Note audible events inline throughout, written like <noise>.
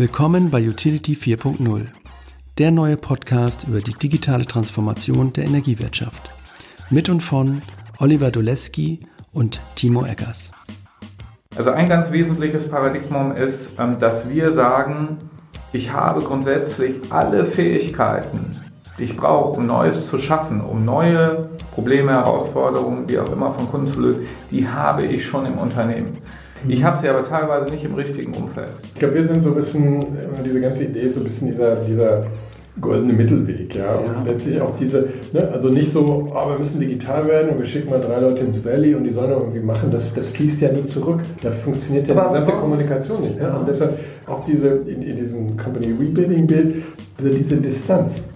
Willkommen bei Utility 4.0, der neue Podcast über die digitale Transformation der Energiewirtschaft. Mit und von Oliver Doleski und Timo Eggers. Also ein ganz wesentliches Paradigma ist, ähm, dass wir sagen, ich habe grundsätzlich alle Fähigkeiten, die ich brauche, um Neues zu schaffen, um neue Probleme, Herausforderungen, wie auch immer von Kunden zu lösen, die habe ich schon im Unternehmen. Ich habe sie aber teilweise nicht im richtigen Umfeld. Ich glaube, wir sind so ein bisschen, diese ganze Idee ist so ein bisschen dieser, dieser goldene Mittelweg, ja. Und ja. letztlich auch diese, ne, also nicht so, oh, wir müssen digital werden und wir schicken mal drei Leute ins Valley und die sollen irgendwie machen, das, das fließt ja nie zurück. Da funktioniert ja aber die gesamte Kommunikation nicht. Ja. Und deshalb auch diese, in, in diesem Company Rebuilding Bild, also diese Distanz,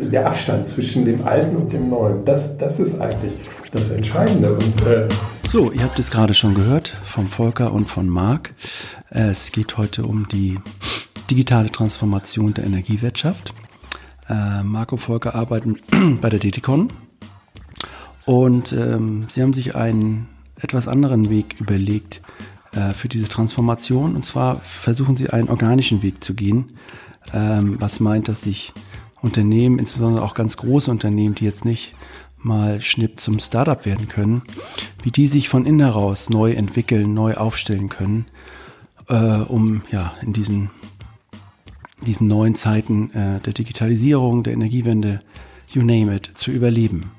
der Abstand zwischen dem Alten und dem Neuen, das, das ist eigentlich das Entscheidende. Und, äh so, ihr habt es gerade schon gehört vom Volker und von Marc. Es geht heute um die digitale Transformation der Energiewirtschaft. Äh, Marco Volker arbeiten <clears throat> bei der DTCon und ähm, sie haben sich einen etwas anderen Weg überlegt äh, für diese Transformation. Und zwar versuchen sie einen organischen Weg zu gehen, ähm, was meint, dass sich Unternehmen, insbesondere auch ganz große Unternehmen, die jetzt nicht mal schnipp zum Startup werden können, wie die sich von innen heraus neu entwickeln, neu aufstellen können, äh, um ja in diesen, diesen neuen Zeiten äh, der Digitalisierung, der Energiewende, you name it, zu überleben.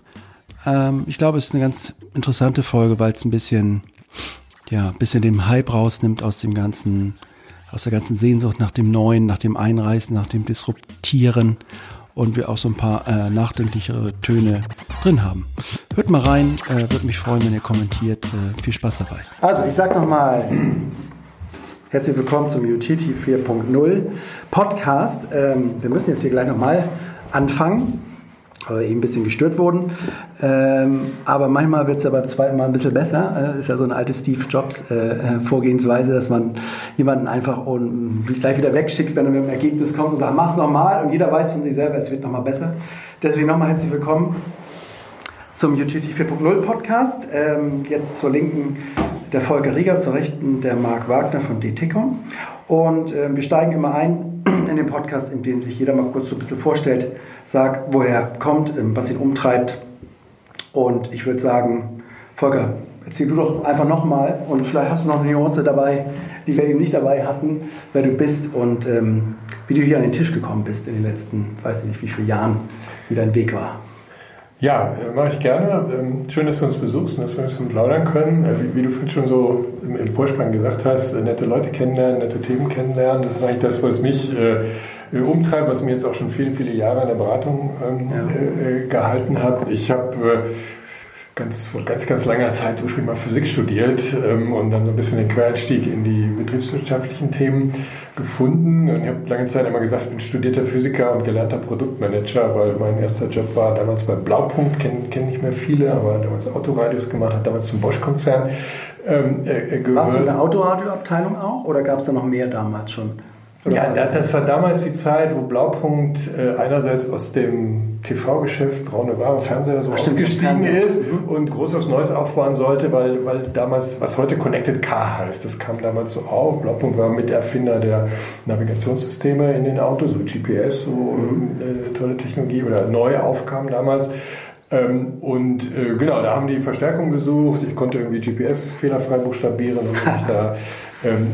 Ähm, ich glaube, es ist eine ganz interessante Folge, weil es ein bisschen, ja, bisschen den Hype rausnimmt aus dem ganzen, aus der ganzen Sehnsucht nach dem Neuen, nach dem Einreißen, nach dem Disruptieren und wir auch so ein paar äh, nachdenklichere Töne drin haben. Hört mal rein, äh, würde mich freuen, wenn ihr kommentiert. Äh, viel Spaß dabei. Also, ich sage nochmal, herzlich willkommen zum UTT 4.0 Podcast. Ähm, wir müssen jetzt hier gleich nochmal anfangen oder eben ein bisschen gestört wurden. Ähm, aber manchmal wird es ja beim zweiten Mal ein bisschen besser. Äh, ist ja so eine alte Steve Jobs äh, Vorgehensweise, dass man jemanden einfach und gleich wieder wegschickt, wenn er mit dem Ergebnis kommt und sagt, mach's nochmal und jeder weiß von sich selber, es wird nochmal besser. Deswegen nochmal herzlich willkommen zum UTT 4.0 Podcast. Ähm, jetzt zur Linken der Volker Rieger, zur Rechten der Marc Wagner von DTCOM. Und äh, wir steigen immer ein in den Podcast, in dem sich jeder mal kurz so ein bisschen vorstellt, sagt, woher er kommt, ähm, was ihn umtreibt. Und ich würde sagen, Volker, erzähl du doch einfach nochmal und vielleicht hast du noch eine Nuance dabei, die wir eben nicht dabei hatten, wer du bist und ähm, wie du hier an den Tisch gekommen bist in den letzten, weiß ich nicht, wie viele Jahren, wie dein Weg war. Ja, mache ich gerne. Ähm, schön, dass du uns besuchst und dass wir ein bisschen plaudern können. Äh, wie, wie du schon so im, Vorspann gesagt hast, äh, nette Leute kennenlernen, nette Themen kennenlernen. Das ist eigentlich das, was mich äh, umtreibt, was mir jetzt auch schon viele, viele Jahre in der Beratung ähm, ja. äh, gehalten hat. Ich habe äh, ganz, vor ganz, ganz langer Zeit ursprünglich mal Physik studiert ähm, und dann so ein bisschen den Quereinstieg in die betriebswirtschaftlichen Themen gefunden. Und ich habe lange Zeit immer gesagt, ich bin studierter Physiker und gelernter Produktmanager, weil mein erster Job war damals bei Blaupunkt, kennen kenn nicht mehr viele, aber damals Autoradios gemacht, hat damals zum Bosch-Konzern ähm, äh, gehört. Warst du in der Autoradioabteilung auch oder gab es da noch mehr damals schon? Ja, das war damals die Zeit, wo Blaupunkt äh, einerseits aus dem TV-Geschäft, braune Ware, Fernseher so ausgestiegen ist mhm. und groß aufs Neues aufbauen sollte, weil, weil damals, was heute Connected Car heißt, das kam damals so auf. Blaupunkt war Miterfinder der Navigationssysteme in den Autos, so GPS, so mhm. äh, tolle Technologie oder neu aufkam damals. Ähm, und äh, genau, da haben die Verstärkung gesucht. Ich konnte irgendwie GPS fehlerfrei buchstabieren und mich <laughs> da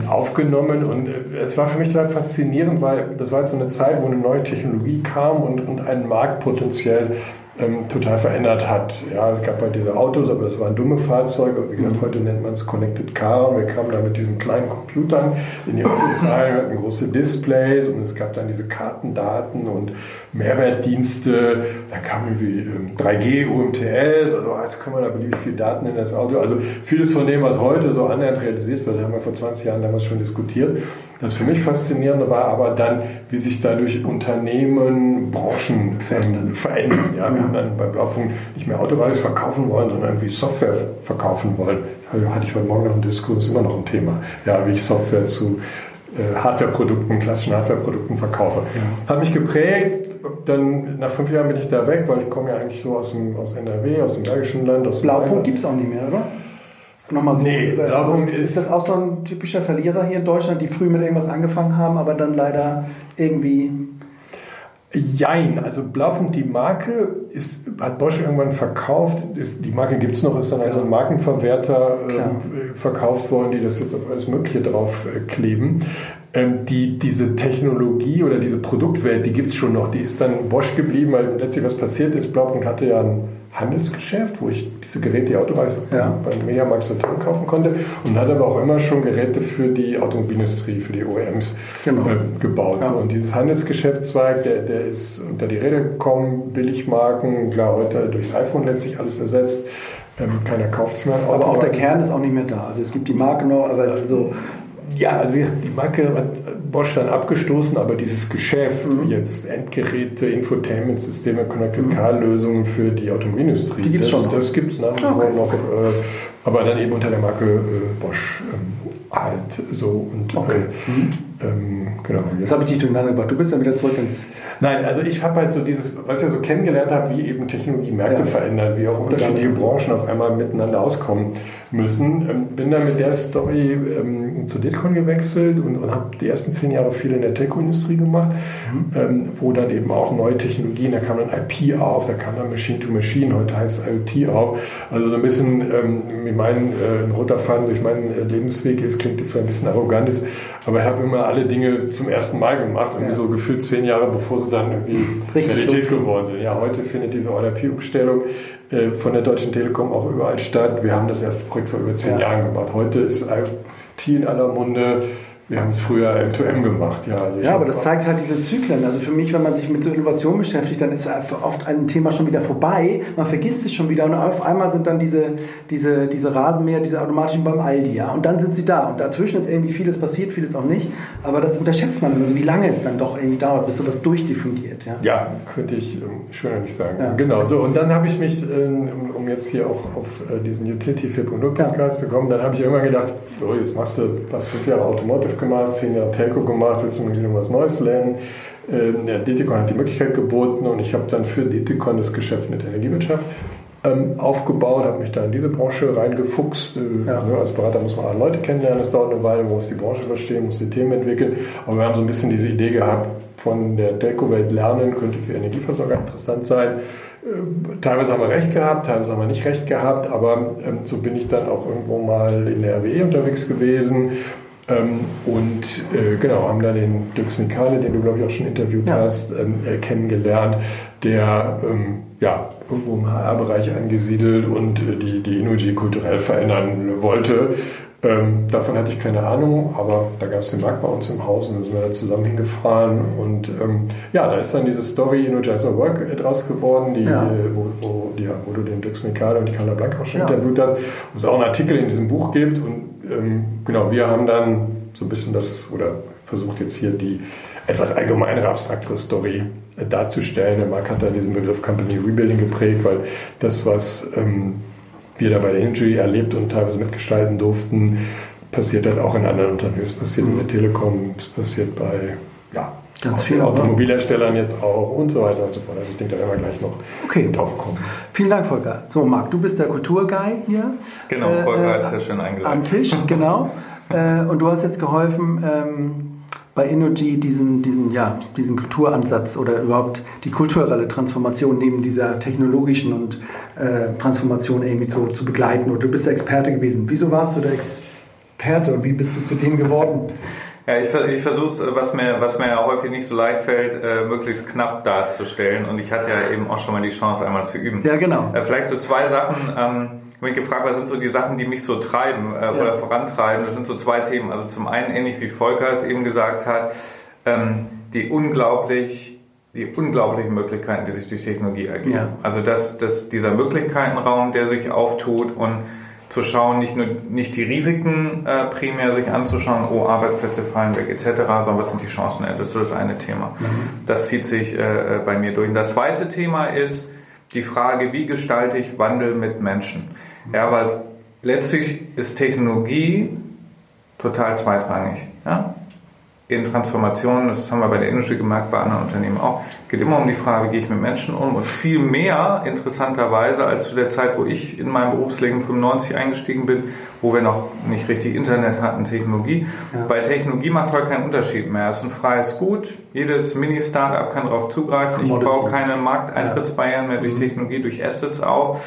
aufgenommen. Und äh, es war für mich total faszinierend, weil das war jetzt so eine Zeit, wo eine neue Technologie kam und, und ein Markt potenziell ähm, total verändert hat. Ja, es gab halt diese Autos, aber das waren dumme Fahrzeuge. Wie gesagt, heute nennt man es Connected Car. Und wir kamen da mit diesen kleinen Computern in die Autos rein, hatten große Displays und es gab dann diese Kartendaten und Mehrwertdienste. Da kam irgendwie 3G, ähm, UMTS, also jetzt können wir da beliebig viel Daten in das Auto. Also vieles von dem, was heute so annähernd realisiert wird, haben wir vor 20 Jahren damals schon diskutiert. Das für mich Faszinierende war aber dann, wie sich dadurch Unternehmen, Branchen verändern. verändern. Ja, wir haben dann bei Blaupunkt nicht mehr Autoradios verkaufen wollen, sondern irgendwie Software verkaufen wollen. Da hatte ich heute Morgen noch einen Diskurs, immer noch ein Thema. Ja, wie ich Software zu äh, Hardwareprodukten, klassischen Hardwareprodukten verkaufe. Ja. Hat mich geprägt. Dann nach fünf Jahren bin ich da weg, weil ich komme ja eigentlich so aus, dem, aus NRW, aus dem Bergischen Land. Aus Blaupunkt gibt es auch nicht mehr, oder? Nochmal so. Nee, also, ist, ist das auch so ein typischer Verlierer hier in Deutschland, die früh mit irgendwas angefangen haben, aber dann leider irgendwie Jein, also Blaupunkt, die Marke ist, hat Bosch irgendwann verkauft. Ist, die Marke gibt es noch, ist dann also ein Markenverwerter äh, verkauft worden, die das jetzt auf alles Mögliche drauf äh, kleben. Ähm, die, diese Technologie oder diese Produktwelt, die gibt es schon noch. Die ist dann Bosch geblieben, weil letztlich was passiert ist. Blaupunkt hatte ja ein Handelsgeschäft, wo ich diese Geräte, die Autoreise ja. beim Mediamarkt Saturn kaufen konnte und hat aber auch immer schon Geräte für die Automobilindustrie, für die OEMs genau. äh, gebaut. Ja. Und dieses Handelsgeschäftszweig, der, der ist unter die Räder gekommen, Billigmarken, klar, heute durchs iPhone letztlich alles ersetzt. Ähm, keiner kauft es mehr. Aber auch der Kern ist auch nicht mehr da. Also es gibt die Marke noch, aber also ja, also die Marke hat Bosch dann abgestoßen, aber dieses Geschäft, mhm. jetzt Endgeräte, Infotainment-Systeme, Connected Car-Lösungen für die Automobilindustrie, die gibt's das, schon. das gibt es nach wie vor okay. noch, äh, aber dann eben unter der Marke äh, Bosch ähm, halt so. Und, okay. Äh, mhm. Ähm, genau, jetzt habe ich dich durcheinander gebracht. Du bist dann wieder zurück ins. Nein, also ich habe halt so dieses, was ich ja so kennengelernt habe, wie eben Technologie Märkte ja. verändern, wie auch unterschiedliche Branchen auf einmal miteinander auskommen müssen. Ähm, bin dann mit der Story ähm, zu Ditcon gewechselt und, und habe die ersten zehn Jahre viel in der Tech-Industrie gemacht, mhm. ähm, wo dann eben auch neue Technologien, da kam dann IP auf, da kam dann Machine to Machine, heute heißt es IoT auf. Also so ein bisschen, ähm, wie mein äh, roter Faden durch meinen äh, Lebensweg ist, klingt das zwar ein bisschen arrogant ist, aber ich habe immer alle Dinge zum ersten Mal gemacht, irgendwie ja. so gefühlt zehn Jahre, bevor sie dann irgendwie Richtig Realität geworden sind. Ja, heute findet diese Order-P-Umstellung äh, von der Deutschen Telekom auch überall statt. Wir haben das erste Projekt vor über zehn ja. Jahren gemacht. Heute ist IoT in aller Munde. Wir haben es früher M2M gemacht, ja. Also ja, aber das zeigt halt diese Zyklen. Also für mich, wenn man sich mit so Innovation beschäftigt, dann ist oft ein Thema schon wieder vorbei. Man vergisst es schon wieder und auf einmal sind dann diese, diese, diese Rasenmäher, diese automatischen beim Aldi, ja. Und dann sind sie da. Und dazwischen ist irgendwie vieles passiert, vieles auch nicht. Aber das unterschätzt man immer so, wie lange es dann doch irgendwie dauert, bis sowas durchdiffundiert, ja. Ja, könnte ich ähm, schöner nicht sagen. Ja. Genau, so. Und dann habe ich mich, ähm, um jetzt hier auch auf äh, diesen Utility 4.0 Podcast ja. zu kommen, dann habe ich irgendwann gedacht, so, jetzt machst du was fünf Jahre Automotive gemacht, zehn Jahre Telco gemacht, willst du mal wieder was Neues lernen? Ähm, ja, Detikon hat die Möglichkeit geboten und ich habe dann für Detikon das Geschäft mit Energiewirtschaft ähm, aufgebaut, habe mich da in diese Branche reingefuchst. Äh, ja. ne, als Berater muss man alle Leute kennenlernen, es dauert eine Weile, man muss die Branche verstehen, muss die Themen entwickeln. Aber wir haben so ein bisschen diese Idee gehabt, von der Telco-Welt lernen, könnte für Energieversorger interessant sein. Äh, teilweise haben wir recht gehabt, teilweise haben wir nicht recht gehabt, aber ähm, so bin ich dann auch irgendwo mal in der RWE unterwegs gewesen ähm, und äh, genau, haben dann den Dirks Mikale, den du glaube ich auch schon interviewt ja. hast, ähm, äh, kennengelernt, der ähm, ja, irgendwo im HR-Bereich angesiedelt und äh, die, die Inuji kulturell verändern wollte. Ähm, davon hatte ich keine Ahnung, aber da gab es den Markt bei uns im Haus und dann sind wir da zusammen hingefahren. Und ähm, ja, da ist dann diese Story Energizer Work äh, draus geworden, die, ja. Wo, wo, die, wo, du den Dirks Mikale und die Carla Blank auch schon ja. interviewt hast, wo es auch einen Artikel in diesem Buch gibt. Und ähm, genau, wir haben dann so ein bisschen das, oder versucht jetzt hier die etwas allgemeinere, abstraktere Story äh, darzustellen. Der Marc hat dann diesen Begriff Company Rebuilding geprägt, weil das, was ähm, wir da bei der Energy erlebt und teilweise mitgestalten durften, passiert halt auch in anderen Unternehmen. Es passiert in der Telekom, es passiert bei ja, Ganz viele Automobilherstellern jetzt auch und so weiter und so fort. Also ich denke, da werden wir gleich noch okay. drauf kommen. Vielen Dank, Volker. So, Marc, du bist der Kulturguy hier. Genau, Volker äh, ist ja schön eingeladen. Am Tisch, genau. <laughs> äh, und du hast jetzt geholfen, ähm, bei Energy diesen, diesen, ja, diesen Kulturansatz oder überhaupt die kulturelle Transformation neben dieser technologischen und äh, Transformation irgendwie zu, zu begleiten. Und du bist der Experte gewesen. Wieso warst du der Experte und wie bist du zu dem geworden? Ja, ich, ich versuche es, was mir, was mir ja häufig nicht so leicht fällt, äh, möglichst knapp darzustellen. Und ich hatte ja eben auch schon mal die Chance, einmal zu üben. Ja, genau. Äh, vielleicht so zwei Sachen. Ähm, ich habe mich gefragt, was sind so die Sachen, die mich so treiben äh, ja. oder vorantreiben. Das sind so zwei Themen. Also zum einen, ähnlich wie Volker es eben gesagt hat, ähm, die unglaublich, die unglaublichen Möglichkeiten, die sich durch Technologie ergeben. Ja. Also dass, dass dieser Möglichkeitenraum, der sich auftut und zu schauen, nicht nur nicht die Risiken äh, primär sich anzuschauen, oh Arbeitsplätze fallen weg etc., sondern was sind die Chancen? Das ist das eine Thema. Mhm. Das zieht sich äh, äh, bei mir durch. Und das zweite Thema ist die Frage, wie gestalte ich Wandel mit Menschen? Ja, weil letztlich ist Technologie total zweitrangig. Ja? in Transformationen, das haben wir bei der Energy gemerkt, bei anderen Unternehmen auch, geht immer um die Frage, wie gehe ich mit Menschen um und viel mehr interessanterweise als zu der Zeit, wo ich in meinem Berufsleben 95 eingestiegen bin, wo wir noch nicht richtig Internet hatten, Technologie. Ja. Bei Technologie macht heute keinen Unterschied mehr. Es ist ein freies Gut. Jedes Mini-Startup kann darauf zugreifen. Ich baue keine Markteintrittsbarrieren mehr durch mhm. Technologie, durch Assets auf.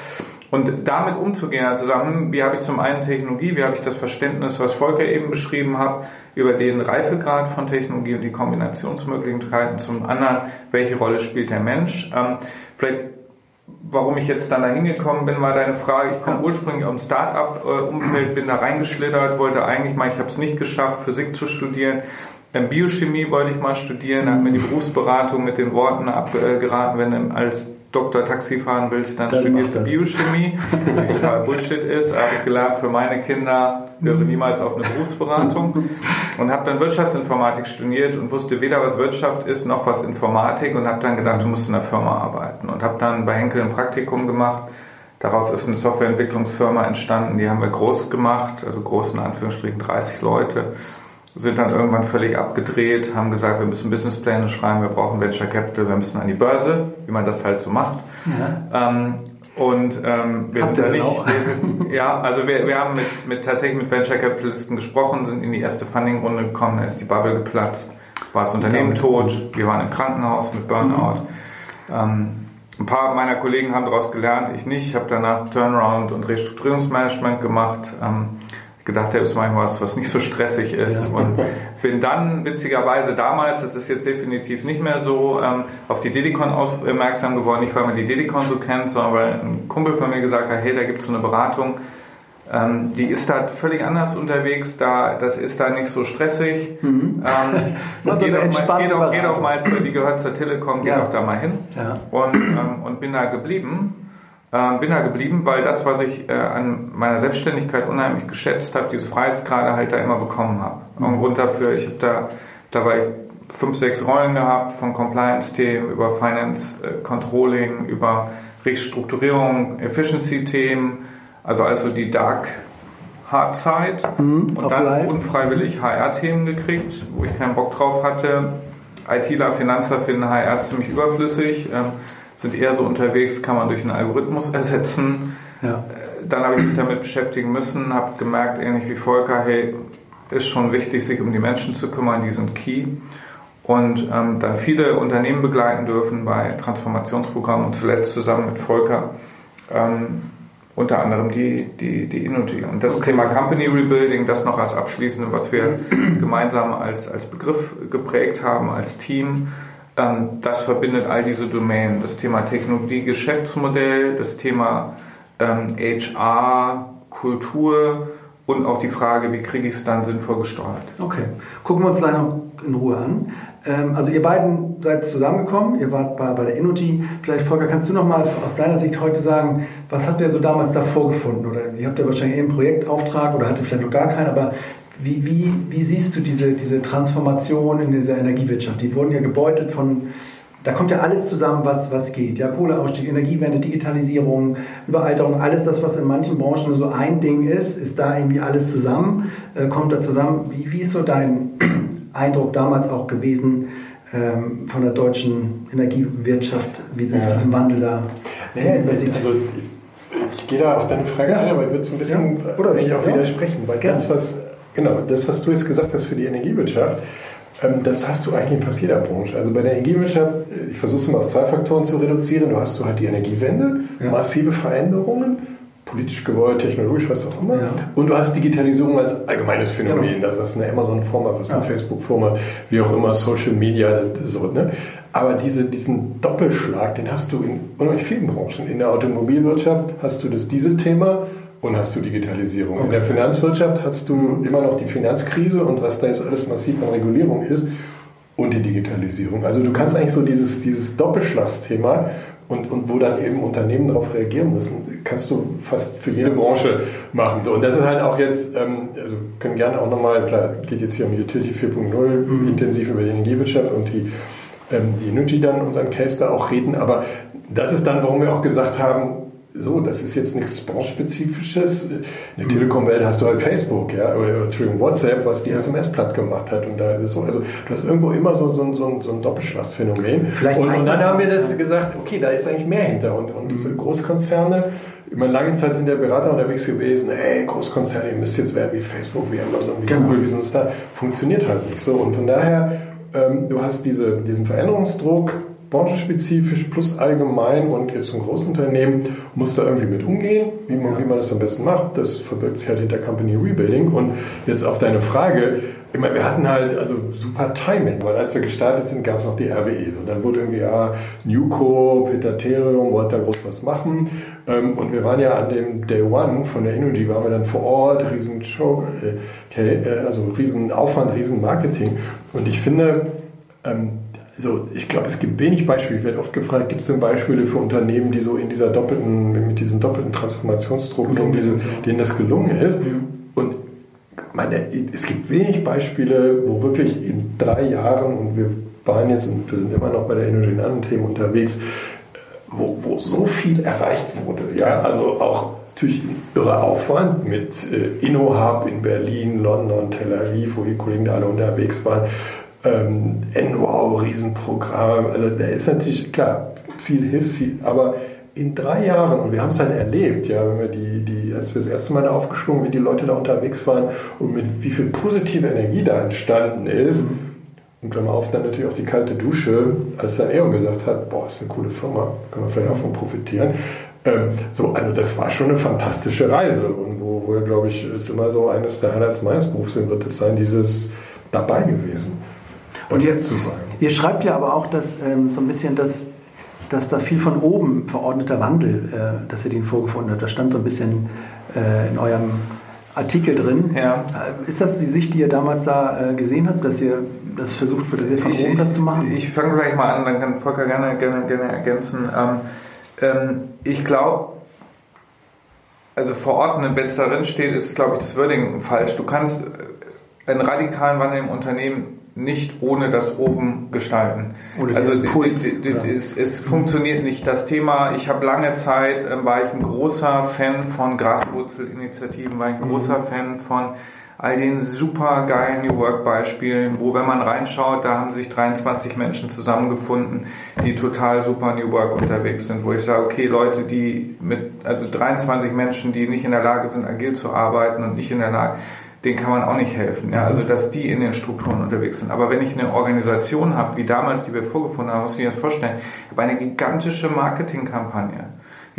Und damit umzugehen, also sagen, wie habe ich zum einen Technologie, wie habe ich das Verständnis, was Volker eben beschrieben hat, über den Reifegrad von Technologie und die Kombinationsmöglichkeiten, zum anderen, welche Rolle spielt der Mensch. Ähm, vielleicht warum ich jetzt dann da hingekommen bin, war deine Frage. Ich komme ursprünglich aus dem Start-up-Umfeld, bin da reingeschlittert, wollte eigentlich mal, ich habe es nicht geschafft, Physik zu studieren. Dann Biochemie wollte ich mal studieren, da hat mir die Berufsberatung mit den Worten abgeraten, wenn als Doktor Taxi fahren willst, dann, dann studierst du Biochemie, was total Bullshit ist. Habe ich gelernt, für meine Kinder höre niemals auf eine Berufsberatung. Und habe dann Wirtschaftsinformatik studiert und wusste weder, was Wirtschaft ist, noch was Informatik. Und habe dann gedacht, du musst in einer Firma arbeiten. Und habe dann bei Henkel ein Praktikum gemacht. Daraus ist eine Softwareentwicklungsfirma entstanden, die haben wir groß gemacht, also groß in Anführungsstrichen 30 Leute sind dann irgendwann völlig abgedreht, haben gesagt, wir müssen Businesspläne schreiben, wir brauchen Venture Capital, wir müssen an die Börse, wie man das halt so macht. Ja. Ähm, und ähm, wir Habt sind da nicht. Wir, <laughs> ja, also wir, wir haben mit, mit tatsächlich mit Venture Capitalisten gesprochen, sind in die erste Funding-Runde gekommen, da ist die Bubble geplatzt, war das Unternehmen tot, wir waren im Krankenhaus mit Burnout. Mhm. Ähm, ein paar meiner Kollegen haben daraus gelernt, ich nicht. Ich habe danach Turnaround und Restrukturierungsmanagement gemacht. Ähm, gedacht, das mache ich was, was nicht so stressig ist. Ja. Und bin dann witzigerweise damals, das ist jetzt definitiv nicht mehr so, ähm, auf die Dedicon aufmerksam geworden. Nicht, weil man die Dedicon so kennt, sondern weil ein Kumpel von mir gesagt hat, hey, da gibt es so eine Beratung, ähm, die ist da völlig anders unterwegs, da, das ist da nicht so stressig. Mhm. Ähm, <laughs> also geh, doch mal, geh, doch, geh doch mal zu, die gehört zur Telekom, geh ja. doch da mal hin. Ja. Und, ähm, und bin da geblieben. Äh, bin da geblieben, weil das, was ich äh, an meiner Selbstständigkeit unheimlich geschätzt habe, diese Freiheitsgrade halt da immer bekommen habe. Mhm. Und Grund dafür, ich habe da dabei fünf, sechs Rollen gehabt, von Compliance-Themen über Finance, äh, Controlling, über Restrukturierung, Efficiency-Themen, also also die Dark Hard-Zeit mhm, und dann live. unfreiwillig HR-Themen gekriegt, wo ich keinen Bock drauf hatte. ITler, Finanzer finden HR ziemlich überflüssig. Ähm, sind eher so unterwegs, kann man durch einen Algorithmus ersetzen. Ja. Äh, dann habe ich mich damit beschäftigen müssen, habe gemerkt, ähnlich wie Volker, hey, ist schon wichtig, sich um die Menschen zu kümmern, die sind key. Und ähm, dann viele Unternehmen begleiten dürfen bei Transformationsprogrammen und zuletzt zusammen mit Volker ähm, unter anderem die, die, die Energy. Und das okay. Thema Company Rebuilding, das noch als abschließende, was wir gemeinsam als, als Begriff geprägt haben, als Team, das verbindet all diese Domänen. Das Thema Technologie, Geschäftsmodell, das Thema ähm, HR, Kultur und auch die Frage, wie kriege ich es dann sinnvoll gesteuert. Okay, gucken wir uns gleich noch in Ruhe an. Ähm, also ihr beiden seid zusammengekommen, ihr wart bei, bei der Energy. Vielleicht Volker, kannst du noch mal aus deiner Sicht heute sagen, was habt ihr so damals davor gefunden? Oder ihr habt ja wahrscheinlich einen Projektauftrag oder hattet vielleicht noch gar keinen, aber wie, wie, wie siehst du diese, diese Transformation in dieser Energiewirtschaft? Die wurden ja gebeutelt von, da kommt ja alles zusammen, was, was geht. Ja, Kohleausstieg, Energiewende, Digitalisierung, Überalterung, alles das, was in manchen Branchen nur so ein Ding ist, ist da irgendwie alles zusammen, äh, kommt da zusammen. Wie, wie ist so dein <clears throat> Eindruck damals auch gewesen ähm, von der deutschen Energiewirtschaft, wie sich ja. diesem Wandel da naja, also, ich gehe da auf deine Frage ja. ein, aber ich würde es ein bisschen ja. Oder, ich auch widersprechen, weil das, was Genau, das, was du jetzt gesagt hast für die Energiewirtschaft, ähm, das hast du eigentlich in fast jeder Branche. Also bei der Energiewirtschaft, äh, ich versuche es mal auf zwei Faktoren zu reduzieren. Du hast so halt die Energiewende, ja. massive Veränderungen, politisch gewollt, technologisch, was auch immer. Ja. Und du hast Digitalisierung als allgemeines Phänomen, genau. was eine Amazon-Form hat, was ja. eine Facebook-Form hat, wie auch immer, Social Media, so, ne? Aber diese, diesen Doppelschlag, den hast du in unheimlich vielen Branchen. In der Automobilwirtschaft hast du das Dieselthema, und hast du Digitalisierung. Okay. In der Finanzwirtschaft hast du immer noch die Finanzkrise und was da jetzt alles massiv an Regulierung ist und die Digitalisierung. Also du kannst eigentlich so dieses, dieses Doppelschlagsthema und, und wo dann eben Unternehmen darauf reagieren müssen, kannst du fast für jede Branche machen. Und das ist halt auch jetzt, ähm, also können gerne auch nochmal, klar, geht jetzt hier um Utility 4.0, mhm. intensiv über die Energiewirtschaft und die, ähm, die Energy dann unseren Case da auch reden, aber das ist dann, warum wir auch gesagt haben, so, das ist jetzt nichts Branchespezifisches. In der Telekom-Welt hast du halt Facebook, ja, oder Entschuldigung, WhatsApp, was die SMS platt gemacht hat. Und da ist es so, also du hast irgendwo immer so, so, so, so ein Doppelschlagsphänomen. Und, und, dann haben wir das gesagt, okay, da ist eigentlich mehr hinter. Und, und diese Großkonzerne, immer lange Zeit sind der Berater unterwegs gewesen, ey, Großkonzerne, ihr müsst jetzt werden wie Facebook, wie Amazon, wie genau. Google, wie sonst da. Funktioniert halt nicht so. Und von daher, ähm, du hast diese, diesen Veränderungsdruck, branchenspezifisch plus allgemein und jetzt ein Großunternehmen muss da irgendwie mit umgehen, wie man, wie man das am besten macht. Das verbirgt sich halt hinter Company Rebuilding. Und jetzt auf deine Frage, ich meine, wir hatten halt also super Timing, weil als wir gestartet sind, gab es noch die RWE. So, dann wurde irgendwie, ja, Newco, Peterterium, wollte da groß was machen. Ähm, und wir waren ja an dem Day One von der Energy, waren wir dann vor Ort, riesen Show, äh, äh, also riesen Aufwand, riesen Marketing. Und ich finde, ähm, so, ich glaube, es gibt wenig Beispiele. Ich werde oft gefragt, gibt es denn Beispiele für Unternehmen, die so in dieser doppelten, mit diesem doppelten Transformationsdruck, denen, denen das gelungen ist? Und meine, es gibt wenig Beispiele, wo wirklich in drei Jahren, und wir waren jetzt und wir sind immer noch bei der Energy in anderen Themen unterwegs, wo, wo so viel erreicht wurde. Ja, also auch natürlich ein irrer Aufwand mit äh, InnoHub in Berlin, London, Tel Aviv, wo die Kollegen da alle unterwegs waren ähm, NWOW, Riesenprogramm. Also da ist natürlich, klar, viel hilft viel, aber in drei Jahren, und wir haben es dann erlebt, ja, wenn wir die, die, als wir das erste Mal aufgeschwungen, wie die Leute da unterwegs waren und mit wie viel positive Energie da entstanden ist. Mhm. Und Klammer auf, dann natürlich auch die kalte Dusche, als dann Eon gesagt hat, boah, ist eine coole Firma, können wir vielleicht auch von profitieren. Ähm, so, also das war schon eine fantastische Reise und wo, wo glaube ich, ist immer so eines der Highlights meines Berufs wird es sein, dieses dabei gewesen. Und jetzt zu sein. Ihr schreibt ja aber auch, dass ähm, so ein bisschen das, dass da viel von oben verordneter Wandel, äh, dass ihr den vorgefunden habt. Das stand so ein bisschen äh, in eurem Artikel drin. Ja. Äh, ist das die Sicht, die ihr damals da äh, gesehen habt, dass ihr das versucht wird, sehr von ich, oben das zu machen? Ich, ich fange gleich mal an, dann kann Volker gerne, gerne, gerne ergänzen. Ähm, ähm, ich glaube, also verordnen, wenn es darin steht, ist, glaube ich, das Wording falsch. Du kannst äh, einen radikalen Wandel im Unternehmen nicht ohne das oben gestalten. Oder also Impuls, es, es, funktioniert nicht. Das Thema, ich habe lange Zeit, äh, war ich ein großer Fan von Graswurzelinitiativen, war ich ein mhm. großer Fan von all den super geilen New Work Beispielen, wo wenn man reinschaut, da haben sich 23 Menschen zusammengefunden, die total super New Work unterwegs sind, wo ich sage, okay, Leute, die mit, also 23 Menschen, die nicht in der Lage sind, agil zu arbeiten und nicht in der Lage, denen kann man auch nicht helfen. Ja? Also, dass die in den Strukturen unterwegs sind. Aber wenn ich eine Organisation habe, wie damals, die wir vorgefunden haben, muss ich mir das vorstellen, ich habe eine gigantische Marketingkampagne.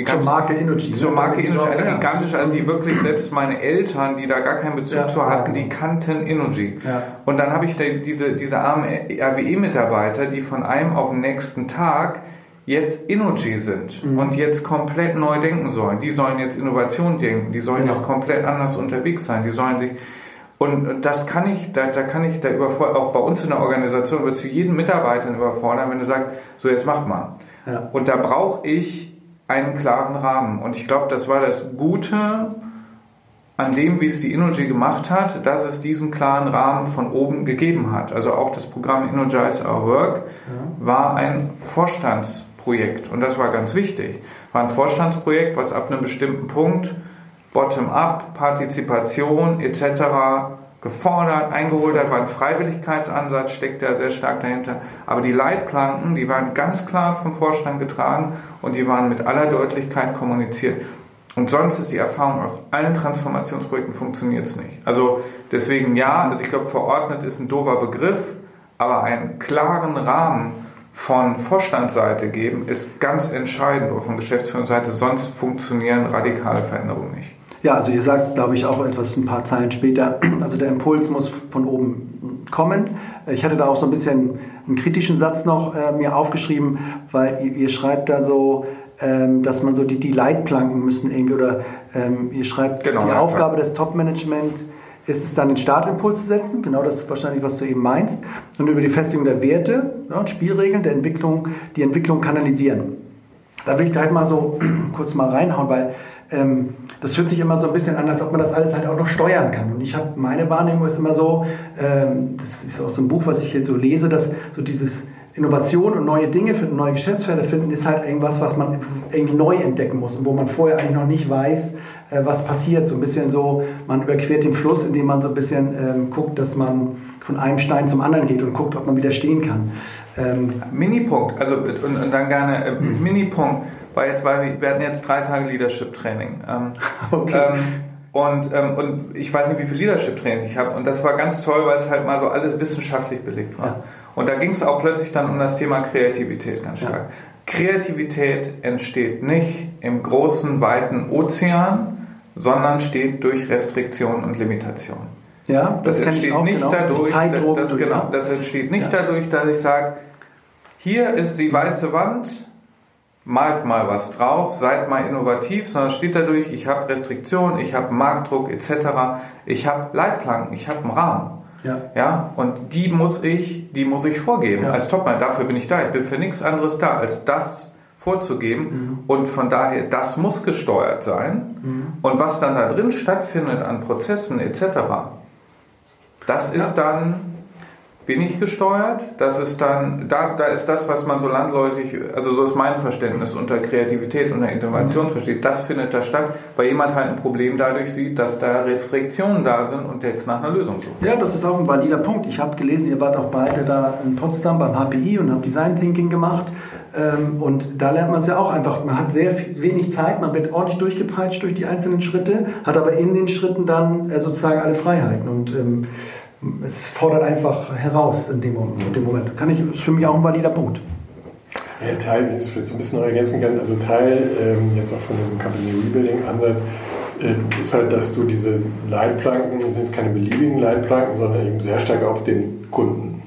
Zur Marke Energy. Zur Marke Energy, eine gigantische, also die wirklich selbst meine Eltern, die da gar keinen Bezug ja, zu hatten, die kannten Energy. Ja. Und dann habe ich da diese, diese armen RWE-Mitarbeiter, die von einem auf den nächsten Tag jetzt Energy sind mhm. und jetzt komplett neu denken sollen. Die sollen jetzt Innovation denken, die sollen genau. jetzt komplett anders unterwegs sein, die sollen sich und das kann ich, da, da kann ich da überfordern, auch bei uns in der Organisation wird zu jedem Mitarbeiter überfordern, wenn du sagst, so jetzt mach mal. Ja. Und da brauche ich einen klaren Rahmen. Und ich glaube, das war das Gute an dem, wie es die Energy gemacht hat, dass es diesen klaren Rahmen von oben gegeben hat. Also auch das Programm Energize Our Work ja. war ein Vorstands Projekt. Und das war ganz wichtig. War ein Vorstandsprojekt, was ab einem bestimmten Punkt Bottom-up, Partizipation etc. gefordert, eingeholt hat, war ein Freiwilligkeitsansatz, steckt da sehr stark dahinter. Aber die Leitplanken, die waren ganz klar vom Vorstand getragen und die waren mit aller Deutlichkeit kommuniziert. Und sonst ist die Erfahrung aus allen Transformationsprojekten funktioniert es nicht. Also deswegen ja, also ich glaube, verordnet ist ein doofer Begriff, aber einen klaren Rahmen von Vorstandsseite geben, ist ganz entscheidend oder von Geschäftsführungsseite, sonst funktionieren radikale Veränderungen nicht. Ja, also ihr sagt, glaube ich, auch etwas ein paar Zeilen später, also der Impuls muss von oben kommen. Ich hatte da auch so ein bisschen einen kritischen Satz noch äh, mir aufgeschrieben, weil ihr, ihr schreibt da so, ähm, dass man so die, die Leitplanken müssen irgendwie oder ähm, ihr schreibt genau, die Aufgabe des Top-Management ist es dann den Startimpuls zu setzen, genau das ist wahrscheinlich, was du eben meinst, und über die Festigung der Werte ja, und Spielregeln der Entwicklung, die Entwicklung kanalisieren. Da will ich gleich mal so <clears throat> kurz mal reinhauen, weil ähm, das fühlt sich immer so ein bisschen an, als ob man das alles halt auch noch steuern kann. Und ich habe, meine Wahrnehmung ist immer so, ähm, das ist so ein Buch, was ich hier so lese, dass so dieses Innovation und neue Dinge finden, neue Geschäftsfelder finden, ist halt irgendwas, was man irgendwie neu entdecken muss und wo man vorher eigentlich noch nicht weiß, was passiert. So ein bisschen so, man überquert den Fluss, indem man so ein bisschen ähm, guckt, dass man von einem Stein zum anderen geht und guckt, ob man wieder stehen kann. Ähm Minipunkt, also und, und dann gerne äh, mhm. Minipunkt, weil jetzt, weil wir, hatten jetzt drei Tage Leadership Training. Ähm, <laughs> okay. Ähm, und, ähm, und ich weiß nicht, wie viele Leadership-Trainings ich habe. Und das war ganz toll, weil es halt mal so alles wissenschaftlich belegt war. Ja. Und da ging es auch plötzlich dann um das Thema Kreativität ganz stark. Ja. Kreativität entsteht nicht im großen, weiten Ozean, sondern steht durch Restriktion und Limitation. Ja, das, das entsteht nicht genau. dadurch, Zeitdruck, das, genau, das entsteht nicht ja. dadurch, dass ich sage, hier ist die weiße Wand, malt mal was drauf, seid mal innovativ, sondern steht dadurch, ich habe Restriktionen, ich habe Marktdruck etc., ich habe Leitplanken, ich habe einen Rahmen. Ja. ja. Und die muss ich, die muss ich vorgeben ja. als Topmann. Dafür bin ich da. Ich bin für nichts anderes da, als das vorzugeben. Mhm. Und von daher, das muss gesteuert sein. Mhm. Und was dann da drin stattfindet an Prozessen etc., das ist dann bin ich gesteuert. Das ist dann, da, da ist das, was man so landläufig, also so ist mein Verständnis unter Kreativität und der Innovation mhm. versteht, das findet da statt, weil jemand halt ein Problem dadurch sieht, dass da Restriktionen da sind und jetzt nach einer Lösung sucht. Ja, das ist auch ein valider Punkt. Ich habe gelesen, ihr wart auch beide da in Potsdam beim HPI und habt Design Thinking gemacht. Ähm, und da lernt man es ja auch einfach. Man hat sehr wenig Zeit, man wird ordentlich durchgepeitscht durch die einzelnen Schritte, hat aber in den Schritten dann äh, sozusagen alle Freiheiten. Und ähm, es fordert einfach heraus in dem, in dem Moment. Kann ich, ist für mich auch ein valider Punkt. Ja, Teil, wenn ich es so ein bisschen noch ergänzen kann, also Teil ähm, jetzt auch von diesem Company Rebuilding Ansatz äh, ist halt, dass du diese Leitplanken, das sind jetzt keine beliebigen Leitplanken, sondern eben sehr stark auf den Kunden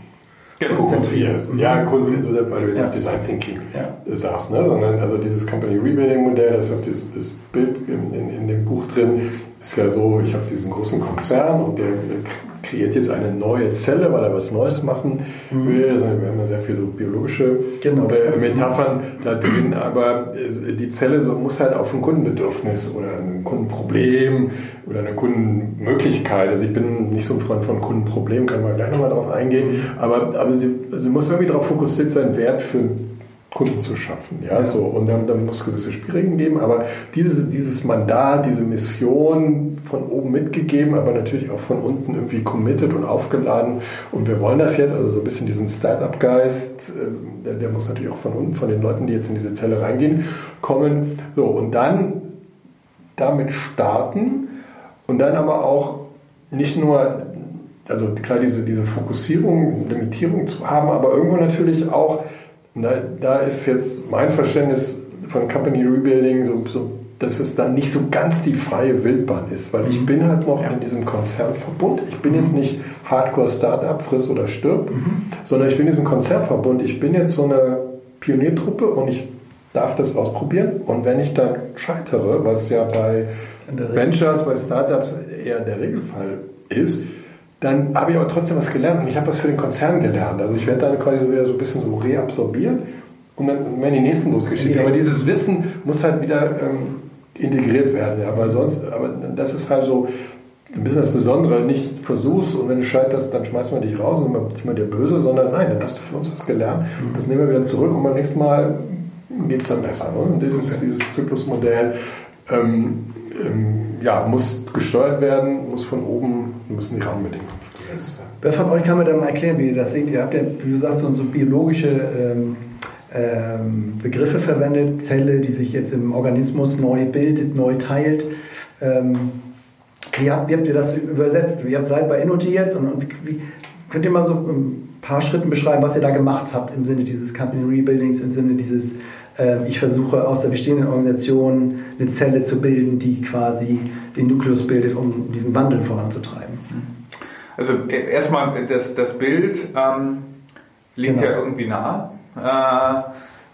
fokussierst. Ja, mhm. Kunden, weil du jetzt ja. Design Thinking ja. sagst, ne? sondern also dieses Company Rebuilding Modell, das ist auch dieses, das Bild in, in, in dem Buch drin, ist ja so, ich habe diesen großen Konzern und der kreiert jetzt eine neue Zelle, weil er was Neues machen mhm. will. Also wir haben ja sehr viele so biologische genau, äh, Metaphern da drin, aber äh, die Zelle so, muss halt auf ein Kundenbedürfnis oder ein Kundenproblem oder eine Kundenmöglichkeit. Also ich bin nicht so ein Freund von Kundenproblemen, kann man gleich nochmal drauf eingehen, mhm. aber, aber sie, sie muss irgendwie darauf fokussiert sein, Wert für Kunden zu schaffen. Ja, ja. so. Und dann, dann muss es gewisse Spielregeln geben, aber dieses, dieses Mandat, diese Mission von oben mitgegeben, aber natürlich auch von unten irgendwie committed und aufgeladen. Und wir wollen das jetzt, also so ein bisschen diesen Start-up-Geist, äh, der, der, muss natürlich auch von unten, von den Leuten, die jetzt in diese Zelle reingehen, kommen. So, und dann damit starten und dann aber auch nicht nur also klar, diese, diese Fokussierung, Limitierung zu haben, aber irgendwo natürlich auch da, da ist jetzt mein Verständnis von Company Rebuilding so, so, dass es dann nicht so ganz die freie Wildbahn ist, weil ich mhm. bin halt noch ja. in diesem Konzernverbund. Ich bin mhm. jetzt nicht Hardcore Startup, friss oder stirb, mhm. sondern ich bin in diesem Konzernverbund. Ich bin jetzt so eine Pioniertruppe und ich darf das ausprobieren. Und wenn ich dann scheitere, was ja bei Ventures, bei Startups eher der Regelfall ist, dann habe ich aber trotzdem was gelernt und ich habe was für den Konzern gelernt. Also ich werde dann quasi wieder so ein bisschen so reabsorbiert und dann werden die nächsten losgeschickt. Aber dieses Wissen muss halt wieder ähm, integriert werden, ja, weil sonst, aber das ist halt so ein bisschen das Besondere, nicht versuchst und wenn du scheiterst, dann schmeißt man dich raus und dann sind wir dir böse, sondern nein, dann hast du für uns was gelernt, mhm. das nehmen wir wieder zurück und beim nächsten Mal geht es dann besser. Ne? Und dieses, dieses Zyklusmodell ähm, ähm, ja, muss gesteuert werden, muss von oben, müssen die Rahmenbedingungen gesetzt werden. Wer von euch kann mir dann mal erklären, wie ihr das seht? Ihr habt ja, wie du sagst, so, so biologische ähm, ähm, Begriffe verwendet, Zelle, die sich jetzt im Organismus neu bildet, neu teilt. Ähm, wie, habt, wie, habt, ihr das übersetzt? Ihr seid bei Energy jetzt und, und wie, könnt ihr mal so ein paar Schritten beschreiben, was ihr da gemacht habt im Sinne dieses Company Rebuildings, im Sinne dieses ich versuche aus der bestehenden Organisation eine Zelle zu bilden, die quasi den Nukleus bildet, um diesen Wandel voranzutreiben. Also e, erstmal das, das Bild ähm, liegt genau. ja irgendwie nah. Äh,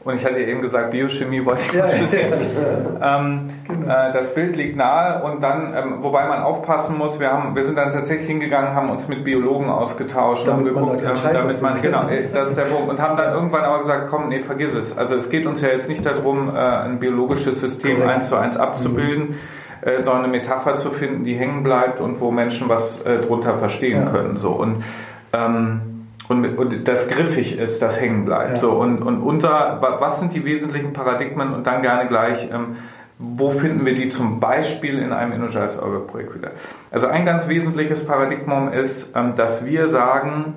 und ich hatte eben gesagt, Biochemie wollte ich ja, ja, ähm, genau. äh, Das Bild liegt nahe und dann, ähm, wobei man aufpassen muss, wir, haben, wir sind dann tatsächlich hingegangen, haben uns mit Biologen ausgetauscht, damit haben geguckt, man ähm, damit man, genau, äh, das ist der Punkt. Und haben dann irgendwann aber gesagt, komm, nee, vergiss es. Also es geht uns ja jetzt nicht darum, äh, ein biologisches System Correct. eins zu eins abzubilden. Mhm äh, sondern eine Metapher zu finden, die hängen bleibt und wo Menschen was äh, drunter verstehen ja. können. So. Und, ähm, und, und das griffig ist, das hängen bleibt. Ja. So, und, und unter, was sind die wesentlichen Paradigmen und dann gerne gleich, ähm, wo finden wir die zum Beispiel in einem Energize Orga Projekt wieder? Also ein ganz wesentliches Paradigma ist, ähm, dass wir sagen,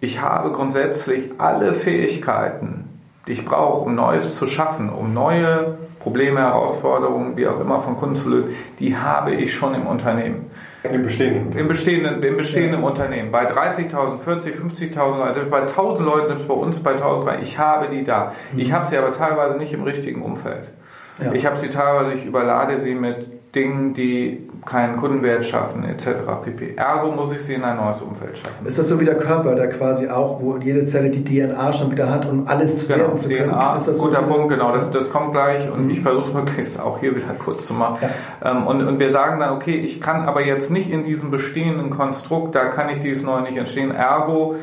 ich habe grundsätzlich alle Fähigkeiten, die ich brauche, um Neues zu schaffen, um neue Probleme, Herausforderungen, wie auch immer von Kunden zu lösen, die habe ich schon im Unternehmen. Im bestehenden. Im bestehenden, im bestehenden ja. Unternehmen. Bei 30.000, 40, 50.000, also bei 1.000 Leuten ist bei uns bei 1.000, ich habe die da. Mhm. Ich habe sie aber teilweise nicht im richtigen Umfeld. Ja. Ich habe sie teilweise, ich überlade sie mit Dingen, die keinen Kundenwert schaffen, etc. pp. Ergo muss ich sie in ein neues Umfeld schaffen. Ist das so wie der Körper, der quasi auch, wo jede Zelle die DNA schon wieder hat, um alles zu genau, werden zu können? DNA, ist das so guter Punkt, genau, das, das kommt gleich und mhm. ich versuche möglichst auch hier wieder kurz zu machen. Ja. Ähm, und, und wir sagen dann, okay, ich kann aber jetzt nicht in diesem bestehenden Konstrukt, da kann ich dieses Neue nicht entstehen. Ergo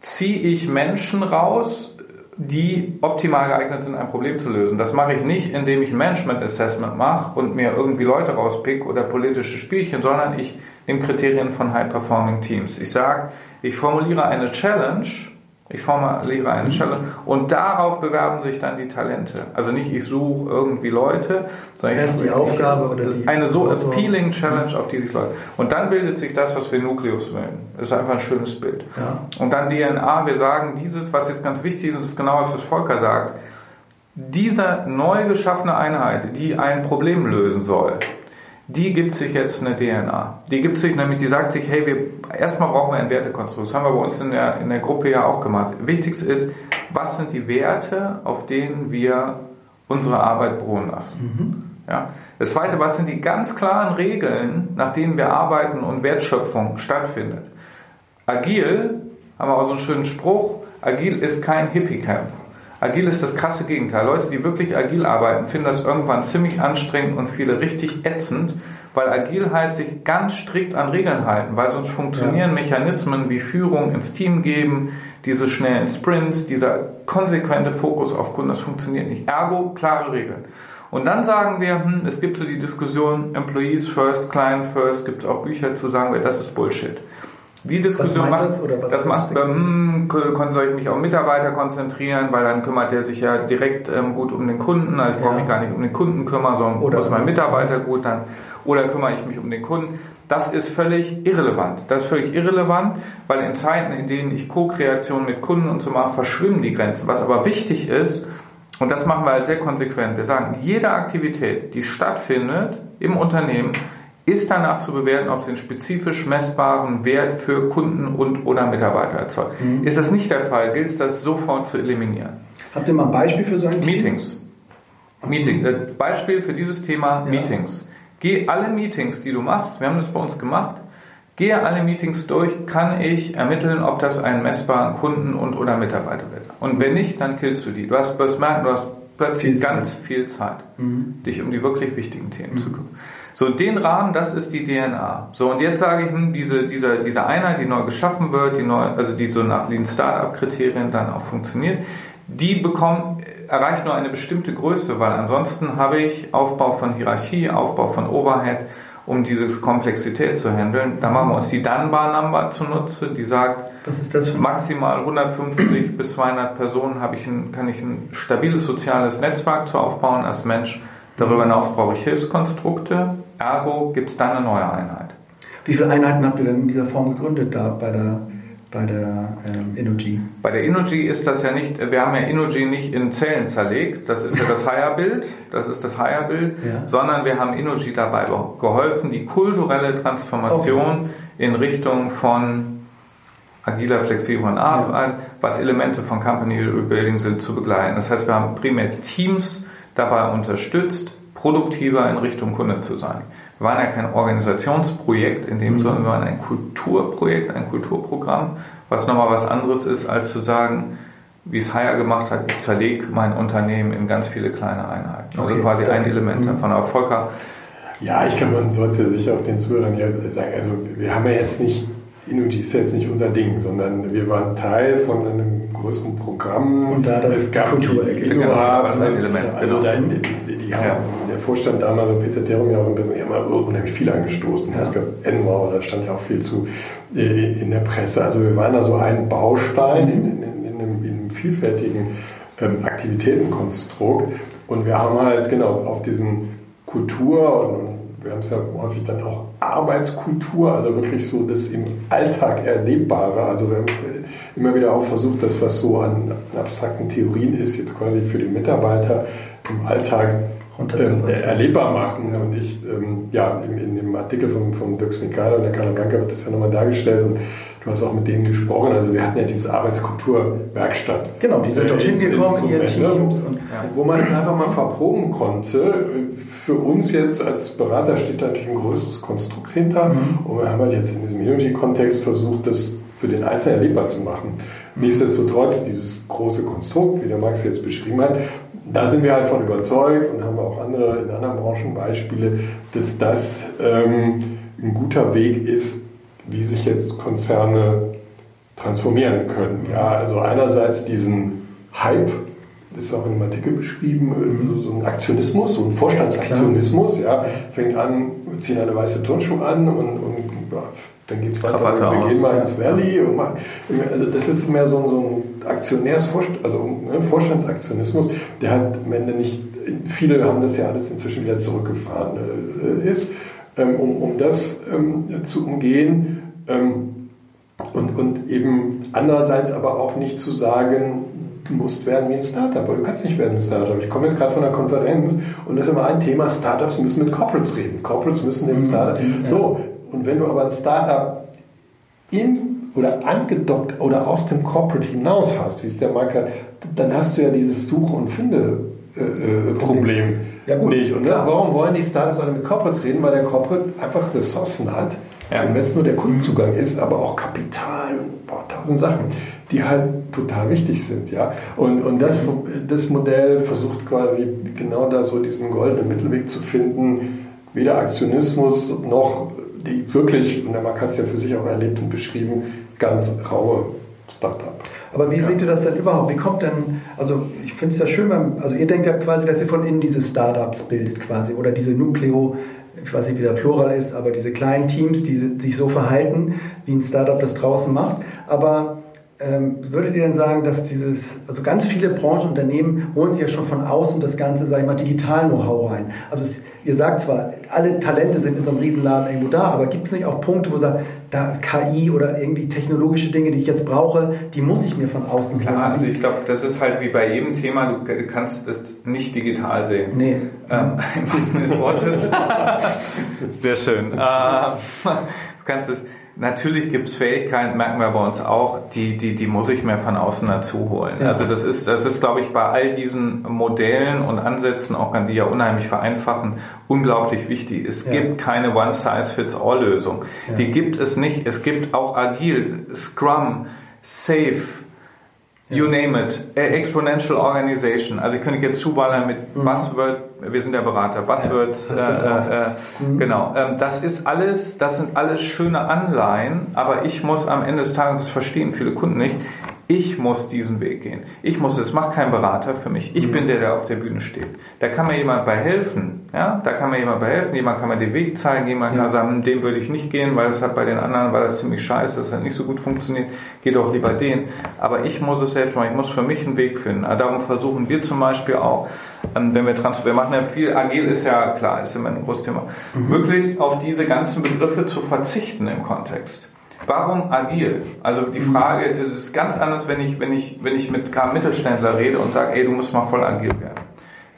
ziehe ich Menschen raus, die optimal geeignet sind, ein Problem zu lösen. Das mache ich nicht, indem ich Management Assessment mache und mir irgendwie Leute rauspick oder politische Spielchen, sondern ich nehme Kriterien von High Performing Teams. Ich sage, ich formuliere eine Challenge ich formuliere eine mhm. Challenge und darauf bewerben sich dann die Talente. Also nicht ich suche irgendwie Leute, sondern Erst ich die Aufgabe oder die eine so appealing Challenge, auf die sich Leute. Und dann bildet sich das, was wir Nukleus wählen. Das ist einfach ein schönes Bild. Ja. Und dann DNA, wir sagen dieses, was jetzt ganz wichtig ist, und das ist genau was, was Volker sagt. Diese neu geschaffene Einheit, die ein Problem lösen soll, die gibt sich jetzt eine DNA. Die gibt sich nämlich, die sagt sich, hey, wir, erstmal brauchen wir ein Wertekonstrukt. Das haben wir bei uns in der, in der Gruppe ja auch gemacht. Wichtigste ist, was sind die Werte, auf denen wir unsere Arbeit beruhen lassen? Mhm. Ja. Das zweite, was sind die ganz klaren Regeln, nach denen wir arbeiten und Wertschöpfung stattfindet? Agil, haben wir auch so einen schönen Spruch, agil ist kein Hippie-Camp. Agil ist das krasse Gegenteil. Leute, die wirklich agil arbeiten, finden das irgendwann ziemlich anstrengend und viele richtig ätzend, weil agil heißt sich ganz strikt an Regeln halten, weil sonst funktionieren ja. Mechanismen wie Führung ins Team geben, diese schnellen Sprints, dieser konsequente Fokus auf Kunden, das funktioniert nicht. Ergo, klare Regeln. Und dann sagen wir, hm, es gibt so die Diskussion, Employees first, Client first, gibt es auch Bücher zu sagen, das ist Bullshit. Die Diskussion macht, das, oder was das macht, hm, soll ich mich auf Mitarbeiter konzentrieren, weil dann kümmert er sich ja direkt ähm, gut um den Kunden, also ich ja. brauche mich gar nicht um den Kunden kümmern, sondern oder muss mein Mitarbeiter gut dann, oder kümmere ich mich um den Kunden. Das ist völlig irrelevant. Das ist völlig irrelevant, weil in Zeiten, in denen ich Co-Kreation mit Kunden und so mache, verschwimmen die Grenzen. Was aber wichtig ist, und das machen wir halt sehr konsequent, wir sagen, jede Aktivität, die stattfindet im Unternehmen, ist danach zu bewerten, ob sie einen spezifisch messbaren Wert für Kunden und oder Mitarbeiter erzeugt. Mhm. Ist das nicht der Fall, gilt es das sofort zu eliminieren. Habt ihr mal ein Beispiel für so ein Team? Meetings. Meeting. Beispiel für dieses Thema ja. Meetings. Geh alle Meetings, die du machst, wir haben das bei uns gemacht, gehe alle Meetings durch, kann ich ermitteln, ob das einen messbaren Kunden und oder Mitarbeiter wird. Und wenn nicht, dann killst du die. Du hast, wirst merken, du hast plötzlich viel ganz viel Zeit, mhm. dich um die wirklich wichtigen Themen mhm. zu kümmern. So, den Rahmen, das ist die DNA. So, und jetzt sage ich, hm, diese, diese, diese Einheit, die neu geschaffen wird, die neu, also die so nach den Startup-Kriterien dann auch funktioniert, die bekommt, erreicht nur eine bestimmte Größe, weil ansonsten habe ich Aufbau von Hierarchie, Aufbau von Overhead, um diese Komplexität zu handeln. Da machen wir uns die Dunbar-Number zunutze, die sagt, maximal 150 <clears throat> bis 200 Personen habe ich ein, kann ich ein stabiles soziales Netzwerk zu aufbauen als Mensch. Darüber hinaus brauche ich Hilfskonstrukte, Ergo gibt es dann eine neue Einheit. Wie viele Einheiten habt ihr denn in dieser Form gegründet da bei der, bei der ähm, Energy? Bei der Energy ist das ja nicht, wir haben ja Energy nicht in Zellen zerlegt, das ist ja das <laughs> Higher-Bild, das ist das Higher-Bild, ja. sondern wir haben Energy dabei geholfen, die kulturelle Transformation okay. in Richtung von agiler, flexibler Arbeit, ja. was Elemente von Company Rebuilding sind, zu begleiten. Das heißt, wir haben primär Teams dabei unterstützt, produktiver in Richtung Kunde zu sein. Wir waren ja kein Organisationsprojekt in dem, mhm. sondern wir waren ein Kulturprojekt, ein Kulturprogramm, was nochmal was anderes ist, als zu sagen, wie es Haier gemacht hat, ich zerlege mein Unternehmen in ganz viele kleine Einheiten. Also okay, quasi ein Element mhm. davon. Aber Volker. Ja, ich glaube, man sollte sicher auch den Zuhörern hier sagen, also wir haben ja jetzt nicht Inuji ist jetzt nicht unser Ding, sondern wir waren Teil von einem größeren Programm. Und da das es gab Kultur die Innohabs, also, also da, die, die haben, ja. der Vorstand damals und Peter Terum ja auch ein bisschen, die haben unheimlich viel angestoßen. Ja. Ich glaube, Enmau, da stand ja auch viel zu. äh, in der Presse. Also wir waren da so ein Baustein in, in, in, einem, in einem, vielfältigen ähm, Aktivitätenkonstrukt und wir haben halt genau auf diesen Kultur und, und wir haben es ja häufig dann auch Arbeitskultur, also wirklich so das im Alltag Erlebbare. Also wir haben immer wieder auch versucht, das, was so an abstrakten Theorien ist, jetzt quasi für die Mitarbeiter im Alltag äh, erlebbar machen. Und ich, ähm, ja, in, in, dem Artikel von, von Dirk Smikada und der Carla Blanca wird das ja nochmal dargestellt. Und du hast auch mit denen gesprochen. Also wir hatten ja diese Arbeitskulturwerkstatt. Genau, die sind äh, dorthin gekommen in ihren Teams. Und, ja. Wo man einfach mal verproben konnte. Für uns jetzt als Berater steht da natürlich ein größeres Konstrukt hinter. Mhm. Und wir haben halt jetzt in diesem Energy-Kontext versucht, das für den Einzelnen erlebbar zu machen. Nichtsdestotrotz, dieses große Konstrukt, wie der Max jetzt beschrieben hat, da sind wir halt von überzeugt und haben auch andere in anderen Branchen Beispiele, dass das ähm, ein guter Weg ist, wie sich jetzt Konzerne transformieren können. Ja, also einerseits diesen Hype, das ist auch in einem Artikel beschrieben, so ein Aktionismus, so ein Vorstandsaktionismus, ja, fängt an, ziehen eine weiße Turnschuhe an und, und dann geht es weiter, wir aus. gehen mal ins Valley und machen, also das ist mehr so, so ein Aktionärsvorstand, also ne, Vorstandsaktionismus, der halt am Ende nicht, viele haben das ja alles inzwischen wieder zurückgefahren äh, ist, ähm, um, um das ähm, zu umgehen ähm, und, und eben andererseits aber auch nicht zu sagen, du musst werden wie ein Startup, weil du kannst nicht werden wie ein Startup. Ich komme jetzt gerade von einer Konferenz und das ist immer ein Thema, Startups müssen mit Corporates reden. Corporates müssen den mhm. Startup. So, und wenn du aber ein Startup in oder angedockt oder aus dem Corporate hinaus hast, wie es der Marker, dann hast du ja dieses Suche- und Finde-Problem. Äh, ja, nicht. Und klar. warum wollen die Startups alle mit Corporates reden? Weil der Corporate einfach Ressourcen hat. Ja. Und wenn es nur der Kundenzugang ist, aber auch Kapital und boah, tausend Sachen, die halt total wichtig sind. Ja? Und, und das, das Modell versucht quasi genau da so diesen goldenen Mittelweg zu finden, weder Aktionismus noch die wirklich, und der Marc hat es ja für sich auch erlebt und beschrieben, ganz raue Startup. Aber wie ja. seht ihr das denn überhaupt? Wie kommt denn, also ich finde es ja schön, also ihr denkt ja quasi, dass ihr von innen diese Startups bildet quasi oder diese Nucleo, ich weiß nicht, wie der Plural ist, aber diese kleinen Teams, die sich so verhalten, wie ein Startup das draußen macht. Aber würdet ihr denn sagen, dass dieses, also ganz viele Branchenunternehmen holen sich ja schon von außen das ganze, sag ich mal, Digital-Know-how rein. Also es, ihr sagt zwar, alle Talente sind in so einem Riesenladen irgendwo da, aber gibt es nicht auch Punkte, wo ihr sagt, da KI oder irgendwie technologische Dinge, die ich jetzt brauche, die muss ich mir von außen Klar, holen? also ich glaube, das ist halt wie bei jedem Thema, du kannst es nicht digital sehen. Nee. Ähm, <laughs> Im wahrsten des Wortes. <laughs> Sehr schön. Äh, <laughs> du kannst es Natürlich gibt es Fähigkeiten, merken wir bei uns auch, die, die, die muss ich mir von außen dazu holen. Ja. Also das ist, das ist, glaube ich, bei all diesen Modellen und Ansätzen, auch die ja unheimlich vereinfachen, unglaublich wichtig. Es ja. gibt keine One-Size-Fits-All-Lösung. Ja. Die gibt es nicht. Es gibt auch Agil, Scrum, Safe, You name it. Exponential Organization. Also ich könnte jetzt zuballern mit mhm. Buzzword, wir sind ja Berater, Buzzwords, ja, äh, äh, mhm. genau. Ähm, das ist alles, das sind alles schöne Anleihen, aber ich muss am Ende des Tages, das verstehen viele Kunden nicht, ich muss diesen Weg gehen. Ich muss es, macht kein Berater für mich. Ich mhm. bin der, der auf der Bühne steht. Da kann mir jemand bei helfen. Ja, da kann mir jemand bei helfen. Jemand kann mir den Weg zeigen. Jemand ja. kann sagen, dem würde ich nicht gehen, weil es hat bei den anderen, weil das ziemlich scheiße, das hat nicht so gut funktioniert. Geh doch lieber den. Aber ich muss es selbst machen. Ich muss für mich einen Weg finden. Also darum versuchen wir zum Beispiel auch, ähm, wenn wir Transfer, wir machen ja viel, agil ist ja klar, ist immer ein großes Thema, mhm. möglichst auf diese ganzen Begriffe zu verzichten im Kontext. Warum agil? Also die Frage, das ist ganz anders, wenn ich, wenn ich, wenn ich mit einem Mittelständler rede und sage, ey, du musst mal voll agil werden.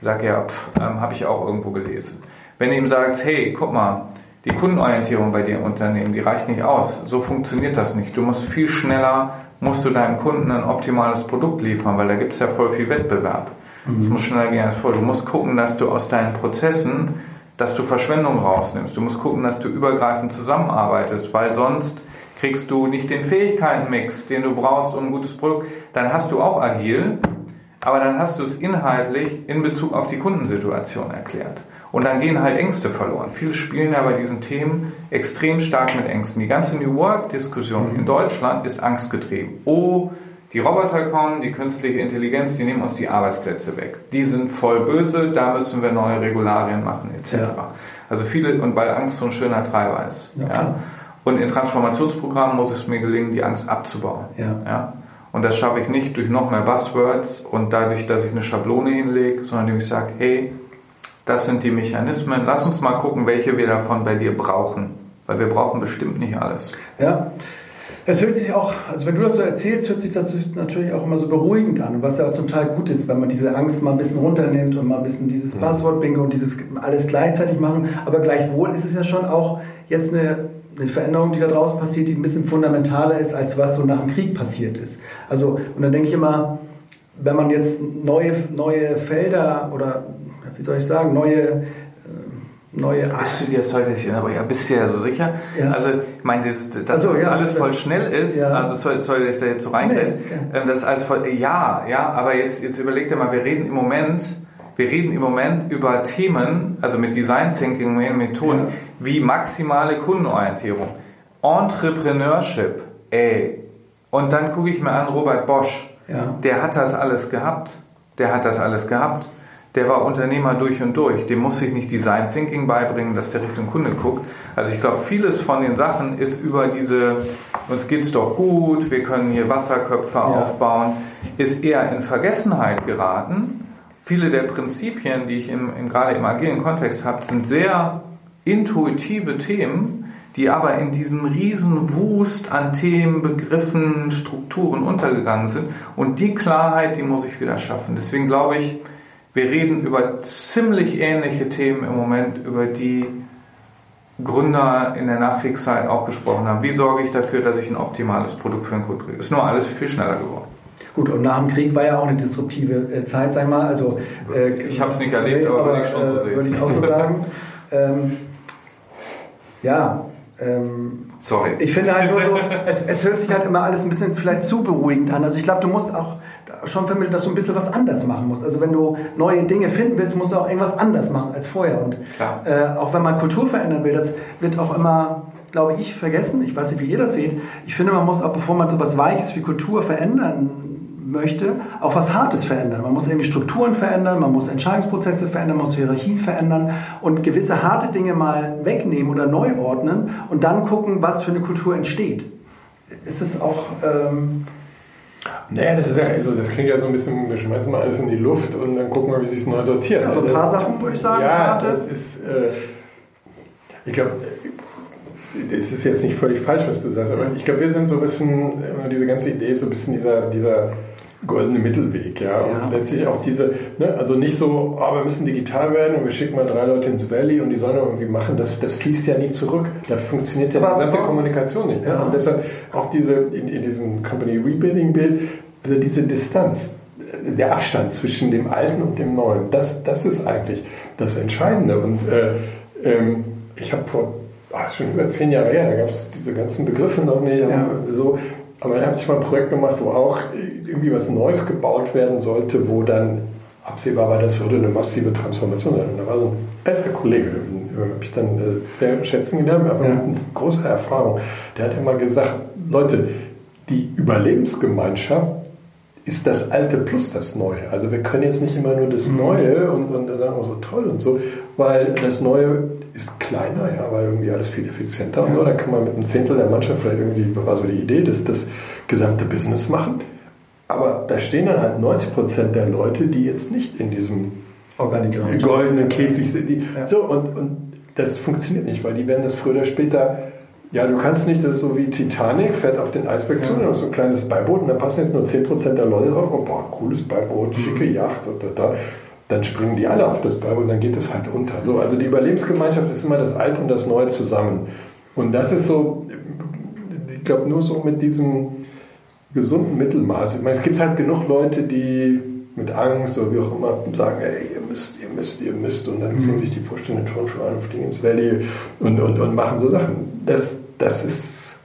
Ich sage, ja, ähm, habe ich auch irgendwo gelesen. Wenn du ihm sagst, hey, guck mal, die Kundenorientierung bei dir im Unternehmen, die reicht nicht aus. So funktioniert das nicht. Du musst viel schneller, musst du deinem Kunden ein optimales Produkt liefern, weil da gibt es ja voll viel Wettbewerb. Es mhm. muss schneller gehen als vor. Du musst gucken, dass du aus deinen Prozessen, dass du Verschwendung rausnimmst. Du musst gucken, dass du übergreifend zusammenarbeitest, weil sonst kriegst du nicht den Fähigkeitenmix, den du brauchst, um ein gutes Produkt, dann hast du auch agil, aber dann hast du es inhaltlich in Bezug auf die Kundensituation erklärt. Und dann gehen halt Ängste verloren. Viele spielen ja bei diesen Themen extrem stark mit Ängsten. Die ganze New Work-Diskussion in Deutschland ist angstgetrieben. Oh, die Roboter kommen, die künstliche Intelligenz, die nehmen uns die Arbeitsplätze weg. Die sind voll böse, da müssen wir neue Regularien machen, etc. Ja. Also viele, und weil Angst so ein schöner Treiber ist. Ja, ja. Und in Transformationsprogrammen muss es mir gelingen, die Angst abzubauen. Ja. ja? Und das schaffe ich nicht durch noch mehr Buzzwords und dadurch, dass ich eine Schablone hinlege, sondern indem ich sage, hey, das sind die Mechanismen, lass uns mal gucken, welche wir davon bei dir brauchen. Weil wir brauchen bestimmt nicht alles. Ja. Es hört sich auch, also wenn du das so erzählst, hört sich das natürlich auch immer so beruhigend an, was ja auch zum Teil gut ist, wenn man diese Angst mal ein bisschen runternimmt und mal ein bisschen dieses mhm. Passwort-Bingo und dieses alles gleichzeitig machen. Aber gleichwohl ist es ja schon auch jetzt eine, eine Veränderung, die da draußen passiert, die ein bisschen fundamentaler ist, als was so nach dem Krieg passiert ist. Also, und dann denke ich immer, wenn man jetzt neue, neue Felder oder, wie soll ich sagen, neue neue Bist du dir das heute nicht, aber ja, bist du ja so sicher? Ja. Also, ich meine, das, dass so, das ja, alles voll schnell ist, ja. also soll, soll ich da jetzt so reingehen, nee, ähm, das ist alles voll, ja, ja, aber jetzt, jetzt überleg dir mal, wir reden im Moment, wir reden im Moment über Themen, also mit Design Thinking Methoden, wie maximale Kundenorientierung, Entrepreneurship, ey, und dann gucke ich mir an Robert Bosch, der hat das alles gehabt, der hat das alles gehabt der war Unternehmer durch und durch. Dem muss ich nicht Design Thinking beibringen, dass der Richtung Kunde guckt. Also ich glaube, vieles von den Sachen ist über diese, uns geht's doch gut, wir können hier Wasserköpfe ja. aufbauen, ist eher in Vergessenheit geraten. Viele der Prinzipien, die ich im, im, gerade im agilen Kontext habe, sind sehr intuitive Themen, die aber in diesem riesen Wust an Themen, Begriffen, Strukturen untergegangen sind. Und die Klarheit, die muss ich wieder schaffen. Deswegen glaube ich, wir reden über ziemlich ähnliche Themen im Moment, über die Gründer in der Nachkriegszeit auch gesprochen haben. Wie sorge ich dafür, dass ich ein optimales Produkt für den Kunden kriege? Ist nur alles viel schneller geworden. Gut, und nach dem Krieg war ja auch eine disruptive äh, Zeit, sag ich mal. Also, äh, ich habe es nicht erlebt, aber, aber würde ich schon so äh, sehen. Würde ich auch so sagen. <laughs> ähm, ja, ähm, Sorry. Ich finde halt nur so, <laughs> es, es, hört sich halt immer alles ein bisschen vielleicht zu beruhigend an. Also ich glaube, du musst auch schon vermittelt, dass du ein bisschen was anders machen musst. Also wenn du neue Dinge finden willst, musst du auch irgendwas anders machen als vorher. Und äh, auch wenn man Kultur verändern will, das wird auch immer, glaube ich, vergessen. Ich weiß nicht, wie ihr das seht. Ich finde, man muss auch, bevor man so was Weiches wie Kultur verändern möchte, auch was Hartes verändern. Man muss irgendwie Strukturen verändern, man muss Entscheidungsprozesse verändern, man muss Hierarchien verändern und gewisse harte Dinge mal wegnehmen oder neu ordnen und dann gucken, was für eine Kultur entsteht. Ist es auch... Ähm, naja, das, ist ja, also das klingt ja so ein bisschen, wir schmeißen mal alles in die Luft und dann gucken wir, wie sich es neu sortiert. Also ein paar das, Sachen, würde ich sagen. Ja, das ist, äh, ich glaube, es ist jetzt nicht völlig falsch, was du sagst, aber ich glaube, wir sind so ein bisschen, diese ganze Idee ist so ein bisschen dieser, dieser goldene Mittelweg, ja. Und ja. letztlich auch diese, ne, also nicht so, oh, wir müssen digital werden und wir schicken mal drei Leute ins Valley und die sollen irgendwie machen, das, das fließt ja nie zurück. Da funktioniert ja die gesamte Kommunikation nicht. Ja. Und deshalb auch diese, in, in diesem Company Rebuilding Bild, also diese Distanz, der Abstand zwischen dem Alten und dem Neuen, das, das ist eigentlich das Entscheidende. Und äh, ähm, ich habe vor, oh, schon über zehn Jahre her, da gab es diese ganzen Begriffe noch nicht, ja. so, aber dann habe ich mal ein Projekt gemacht, wo auch irgendwie was Neues gebaut werden sollte, wo dann absehbar war, das würde eine massive Transformation sein. Und da war so ein älterer Kollege, den habe ich dann äh, sehr schätzen gelernt, aber ja. mit großer Erfahrung. Der hat immer gesagt, Leute, die Überlebensgemeinschaft ist das Alte plus das Neue. Also wir können jetzt nicht immer nur das mhm. Neue und, und dann sagen wir so toll und so, weil das Neue ist kleiner, ja, weil irgendwie alles viel effizienter und so. Da kann man mit einem Zehntel der Mannschaft vielleicht irgendwie, war so die Idee, dass das gesamte Business machen. Aber da stehen dann halt 90 Prozent der Leute, die jetzt nicht in diesem goldenen Käfig sind. Die, ja. So, und, und das funktioniert nicht, weil die werden das früher oder später ja, du kannst nicht, das ist so wie Titanic, fährt auf den Eisberg zu, ja. dann ist so ein kleines Beiboot und dann passen jetzt nur 10% der Leute drauf, oh, boah, cooles Beiboot, mhm. schicke Yacht, da, da, da. Dann springen die alle auf das Beiboot und dann geht es halt unter. So, also die Überlebensgemeinschaft ist immer das Alte und das Neue zusammen. Und das ist so, ich glaube, nur so mit diesem gesunden Mittelmaß. Ich meine, es gibt halt genug Leute, die mit Angst oder wie auch immer sagen, ey, ihr müsst, ihr müsst, ihr müsst und dann ziehen mhm. sich die Vorstände Turnschuhe an und fliegen ins Valley und, und, und machen so Sachen. Das, das ist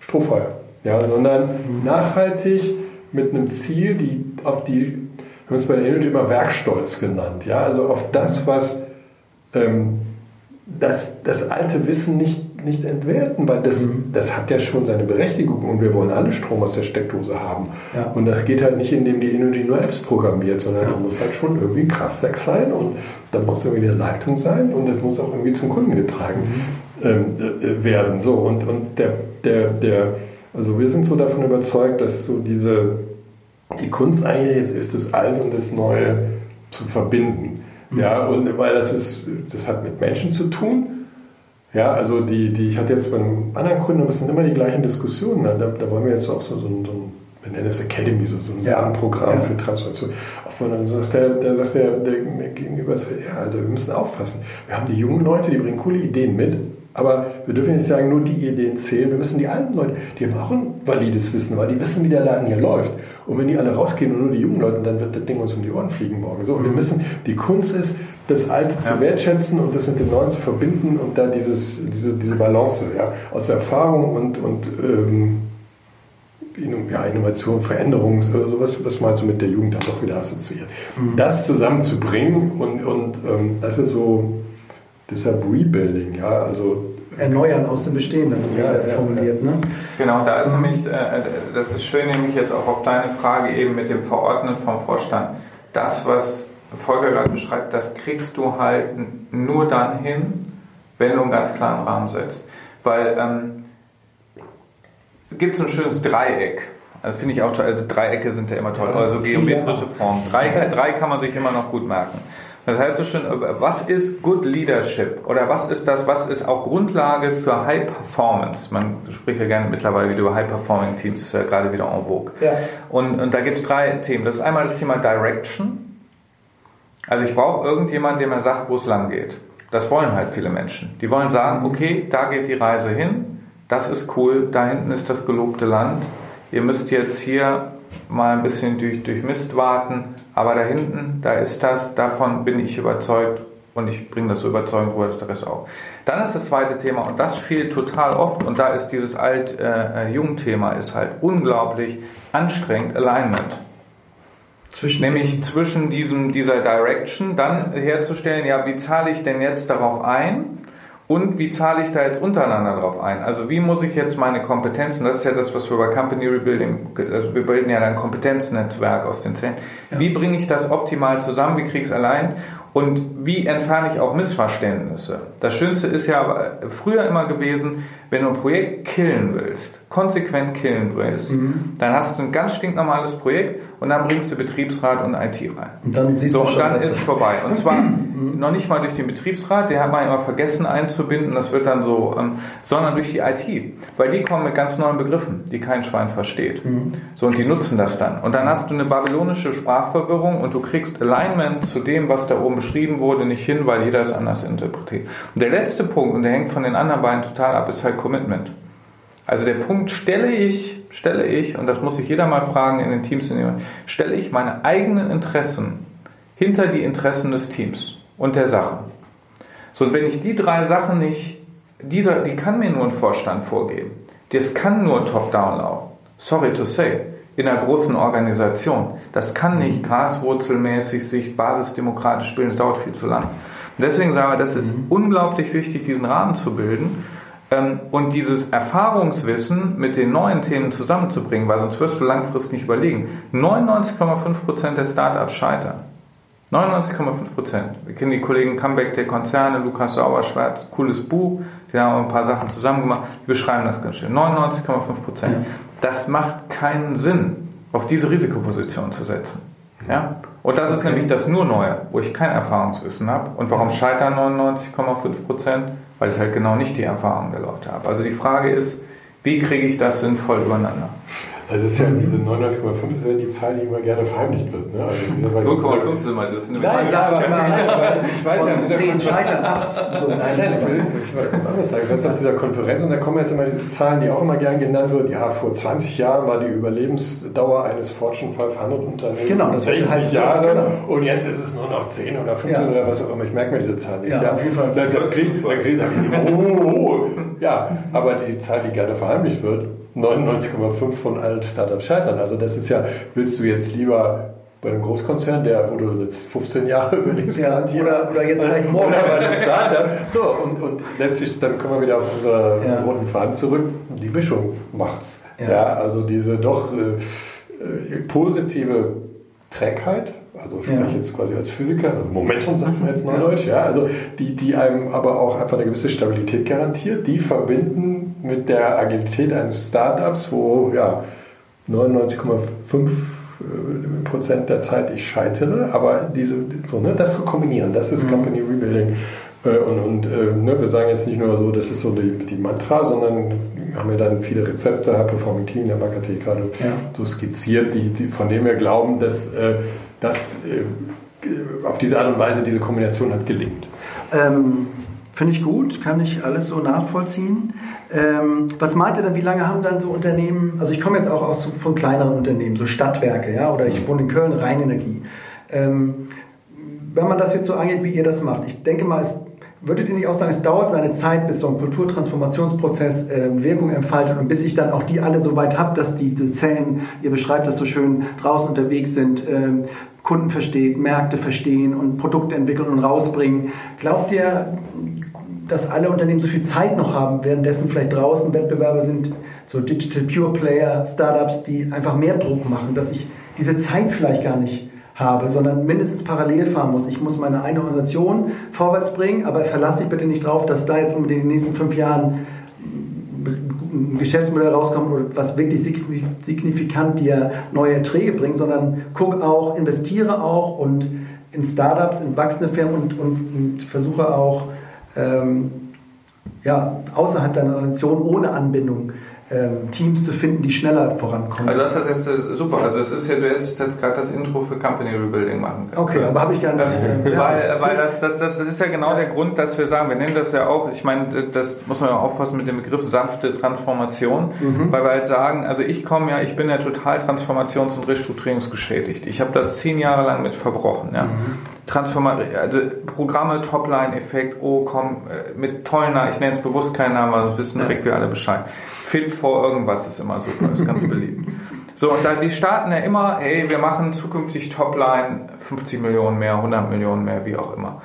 Strohfeuer. Ja, sondern mhm. nachhaltig mit einem Ziel, die auf die, wir haben es bei der Energy immer Werkstolz genannt, ja, also auf das, was ähm, das, das alte Wissen nicht nicht entwerten, weil das, mhm. das hat ja schon seine Berechtigung und wir wollen alle Strom aus der Steckdose haben. Ja. Und das geht halt nicht, indem die Energy nur Apps programmiert, sondern ja. da muss halt schon irgendwie ein Kraftwerk sein und da muss irgendwie eine Leitung sein und das muss auch irgendwie zum Kunden getragen. ähm, äh, werden. So, und, und der, der, der, also wir sind so davon überzeugt, dass so diese, die Kunst eigentlich jetzt ist, das Alte und das Neue zu verbinden. Mhm. Ja, und weil das ist, das hat mit Menschen zu tun. Ja, also die, die, ich hatte jetzt beim anderen Kunden, das sind immer die gleichen Diskussionen. Da, da wollen wir jetzt auch so, so, ein, so ein wir nennen es Academy, so, so ein ja. Lernprogramm ja. für Transformation. Auch wenn dann sagt der, der sagt der, der, der Gegenüber, ja, also wir müssen aufpassen. Wir haben die jungen Leute, die bringen coole Ideen mit, aber wir dürfen nicht sagen, nur die Ideen zählen. Wir müssen die alten Leute, die haben auch ein valides Wissen, weil die wissen, wie der Laden hier läuft. Und wenn die alle rausgehen und nur die jungen Leute, dann wird das Ding uns um die Ohren fliegen morgen. So, wir mhm. müssen, die Kunst ist, das Alte zu wertschätzen und das mit dem Neuen zu verbinden und da dieses, diese, diese Balance ja, aus Erfahrung und, und ähm, ja, Innovation, Veränderung, sowas, was man so mit der Jugend dann doch wieder assoziiert. Mhm. Das zusammenzubringen und, und ähm, das ist so deshalb Rebuilding, ja, also erneuern aus dem Bestehenden, so wie ja, ja, formuliert. Ne? Genau, da ist nämlich, äh, das ist schön, nämlich jetzt auch auf deine Frage eben mit dem Verordnen vom Vorstand. Das, was Volker gerade beschreibt, das kriegst du halt nur dann hin, wenn du einen ganz klaren Rahmen setzt. Weil ähm, gibt es ein schönes Dreieck. Also Finde ich auch toll. Also Dreiecke sind ja immer toll. Also geometrische Formen. Drei, drei kann man sich immer noch gut merken. Das heißt so schön, was ist Good Leadership? Oder was ist das, was ist auch Grundlage für High Performance? Man spricht ja gerne mittlerweile wieder über High Performing Teams, das ist ja gerade wieder en vogue. Ja. Und, und da gibt es drei Themen. Das ist einmal das Thema Direction. Also ich brauche irgendjemanden, der mir sagt, wo es lang geht. Das wollen halt viele Menschen. Die wollen sagen, okay, da geht die Reise hin, das ist cool, da hinten ist das gelobte Land. Ihr müsst jetzt hier mal ein bisschen durch, durch Mist warten, aber da hinten, da ist das, davon bin ich überzeugt und ich bringe das so überzeugend rüber, dass der Rest auch. Dann ist das zweite Thema und das fehlt total oft und da ist dieses alt-jung-Thema äh, ist halt unglaublich anstrengend, Alignment. Zwischen Nämlich zwischen diesem, dieser Direction dann herzustellen, ja, wie zahle ich denn jetzt darauf ein? Und wie zahle ich da jetzt untereinander drauf ein? Also wie muss ich jetzt meine Kompetenzen, das ist ja das, was wir bei Company Rebuilding, also wir bilden ja ein Kompetenznetzwerk aus den Zellen. Ja. Wie bringe ich das optimal zusammen? Wie kriege ich es allein? Und wie entferne ich auch Missverständnisse? Das Schönste ist ja früher immer gewesen, wenn du ein Projekt killen willst, konsequent killen willst, mhm. dann hast du ein ganz stinknormales Projekt und dann bringst du Betriebsrat und IT rein. Und dann, siehst so, du schon, und dann ist es vorbei. Und <laughs> zwar noch nicht mal durch den Betriebsrat, der hat man immer vergessen einzubinden, das wird dann so, ähm, sondern durch die IT. Weil die kommen mit ganz neuen Begriffen, die kein Schwein versteht. Mhm. So, und die nutzen das dann. Und dann hast du eine babylonische Sprachverwirrung und du kriegst Alignment zu dem, was da oben beschrieben wurde, nicht hin, weil jeder es anders interpretiert. Und der letzte Punkt, und der hängt von den anderen beiden total ab, ist halt Commitment. Also der Punkt, stelle ich, stelle ich, und das muss sich jeder mal fragen in den Teams, stelle ich meine eigenen Interessen hinter die Interessen des Teams und der Sache. So, und wenn ich die drei Sachen nicht, dieser, die kann mir nur ein Vorstand vorgeben. Das kann nur top-down laufen. Sorry to say. In einer großen Organisation. Das kann nicht graswurzelmäßig sich basisdemokratisch bilden. Das dauert viel zu lang. Und deswegen sagen wir, das ist mhm. unglaublich wichtig, diesen Rahmen zu bilden und dieses Erfahrungswissen mit den neuen Themen zusammenzubringen, weil sonst wirst du langfristig nicht überlegen. 99,5% der Startups scheitern. 99,5% Wir kennen die Kollegen Comeback der Konzerne, Lukas Sauerschwarz, cooles Buch, die haben ein paar Sachen zusammen gemacht, die beschreiben das ganz schön. 99,5 Ja. Das macht keinen Sinn, auf diese Risikoposition zu setzen. Ja? Und das okay. ist nämlich das nur Neue, wo ich kein Erfahrungswissen habe. Und warum scheitern 99,5% Weil ich halt genau nicht die Erfahrung der Leute habe. Also die Frage ist, wie kriege ich das sinnvoll übereinander? Das ist ja diese 99,5 ist ja die Zahl, die immer gerne verheimlicht wird. Ne? Also 0,5 sind mal, das ist eine Nein, ja, aber, nein, aber ich weiß ja, dieser 10 scheitern 8. So, nein, nein, ich will, ich will was ganz anderes sagen. Ich weiß auf dieser Konferenz und da kommen jetzt immer diese Zahlen, die auch immer gern genannt wird. Ja, vor 20 Jahren war die Überlebensdauer eines Fortune 500 Unternehmens genau, das 60 halt Jahre genau. und jetzt ist es nur noch 10 oder 15 ja. oder was auch immer. Ich merke mir diese Zahlen nicht. Ja, ja auf jeden Fall. Da, kriegt, man oh, oh, oh. Ja, aber die Zahl, die gerne verheimlicht wird, 99,5 von allen Startups scheitern. Also das ist ja, willst du jetzt lieber bei einem Großkonzern, der, wo du jetzt 15 Jahre <laughs> überlebst, ja, oder, oder jetzt vielleicht morgen. Oder bei einem Startup. So, und, und letztlich, dann kommen wir wieder auf unsere ja. roten Faden zurück. Die Mischung macht's. Ja, ja also diese doch äh, äh positive Trägheit, also ich spreche jetzt quasi als Physiker, also Momentum sagt man jetzt neudeutsch, ja, also die, die einem aber auch einfach eine gewisse Stabilität garantiert, die verbinden mit der Agilität eines Startups, wo ja 99,5 Prozent der Zeit ich scheitere, aber diese, so, ne, das zu kombinieren, das ist mhm. Company Rebuilding. Äh, und, und äh, ne, wir sagen jetzt nicht nur so, das ist so die, die Mantra, sondern haben wir dann viele Rezepte, Performing Team, der Marketing gerade ja. so skizziert, die, die, von denen wir glauben, dass, äh, äh, auf diese Art und Weise diese Kombination hat gelingt. Ähm, Finde ich gut, kann ich alles so nachvollziehen. Ähm, was meint ihr dann, wie lange haben dann so Unternehmen, also ich komme jetzt auch aus von kleineren Unternehmen, so Stadtwerke, ja, oder ich wohne in Köln, Rheinenergie. Ähm, wenn man das jetzt so angeht, wie ihr das macht, ich denke mal, es Würdet ihr nicht auch sagen, es dauert seine Zeit, bis so ein Kulturtransformationsprozess äh, Wirkung entfaltet und bis ich dann auch die alle so weit habe, dass diese Zellen, ihr beschreibt das so schön, draußen unterwegs sind, äh, Kunden versteht, Märkte verstehen und Produkte entwickeln und rausbringen. Glaubt ihr, dass alle Unternehmen so viel Zeit noch haben, währenddessen vielleicht draußen Wettbewerber sind, so Digital Pure Player, Startups, die einfach mehr Druck machen, dass ich diese Zeit vielleicht gar nicht habe, sondern mindestens parallel fahren muss. Ich muss meine eine Organisation vorwärts bringen, aber verlasse dich bitte nicht drauf, dass da jetzt unbedingt in den nächsten fünf Jahren ein Geschäftsmodell rauskommt was wirklich signifikant dir neue Erträge bringt, sondern guck auch, investiere auch und in Startups, in wachsende Firmen und, und, und versuche auch ja, außerhalb deiner Organisation ohne Anbindung ähm, Teams zu finden, die schneller vorankommen. Also das ist jetzt äh, super. Also es ist ja, du hättest jetzt gerade das Intro für Company Rebuilding machen können. Okay, aber habe ich gar nicht. Äh, weil weil das, das, das, das ist ja genau der Grund, dass wir sagen, wir nennen das ja auch, ich meine, das muss man ja aufpassen mit dem Begriff sanfte Transformation, mhm. weil wir halt sagen, also ich komme ja, ich bin ja total transformations- und restrukturierungsgeschädigt. Ich habe das zehn Jahre lang mit verbrochen. Ja. Mhm. Transformation, also Programme, Topline-Effekt, oh komm, äh, mit tollen Namen, ich nenne es bewusst keinen Namen, aber das wissen direkt wir alle Bescheid. Fit for irgendwas ist immer super, ist ganz beliebt. So, und da, die starten ja immer, hey, wir machen zukünftig Topline 50 Millionen mehr, 100 Millionen mehr, wie auch immer.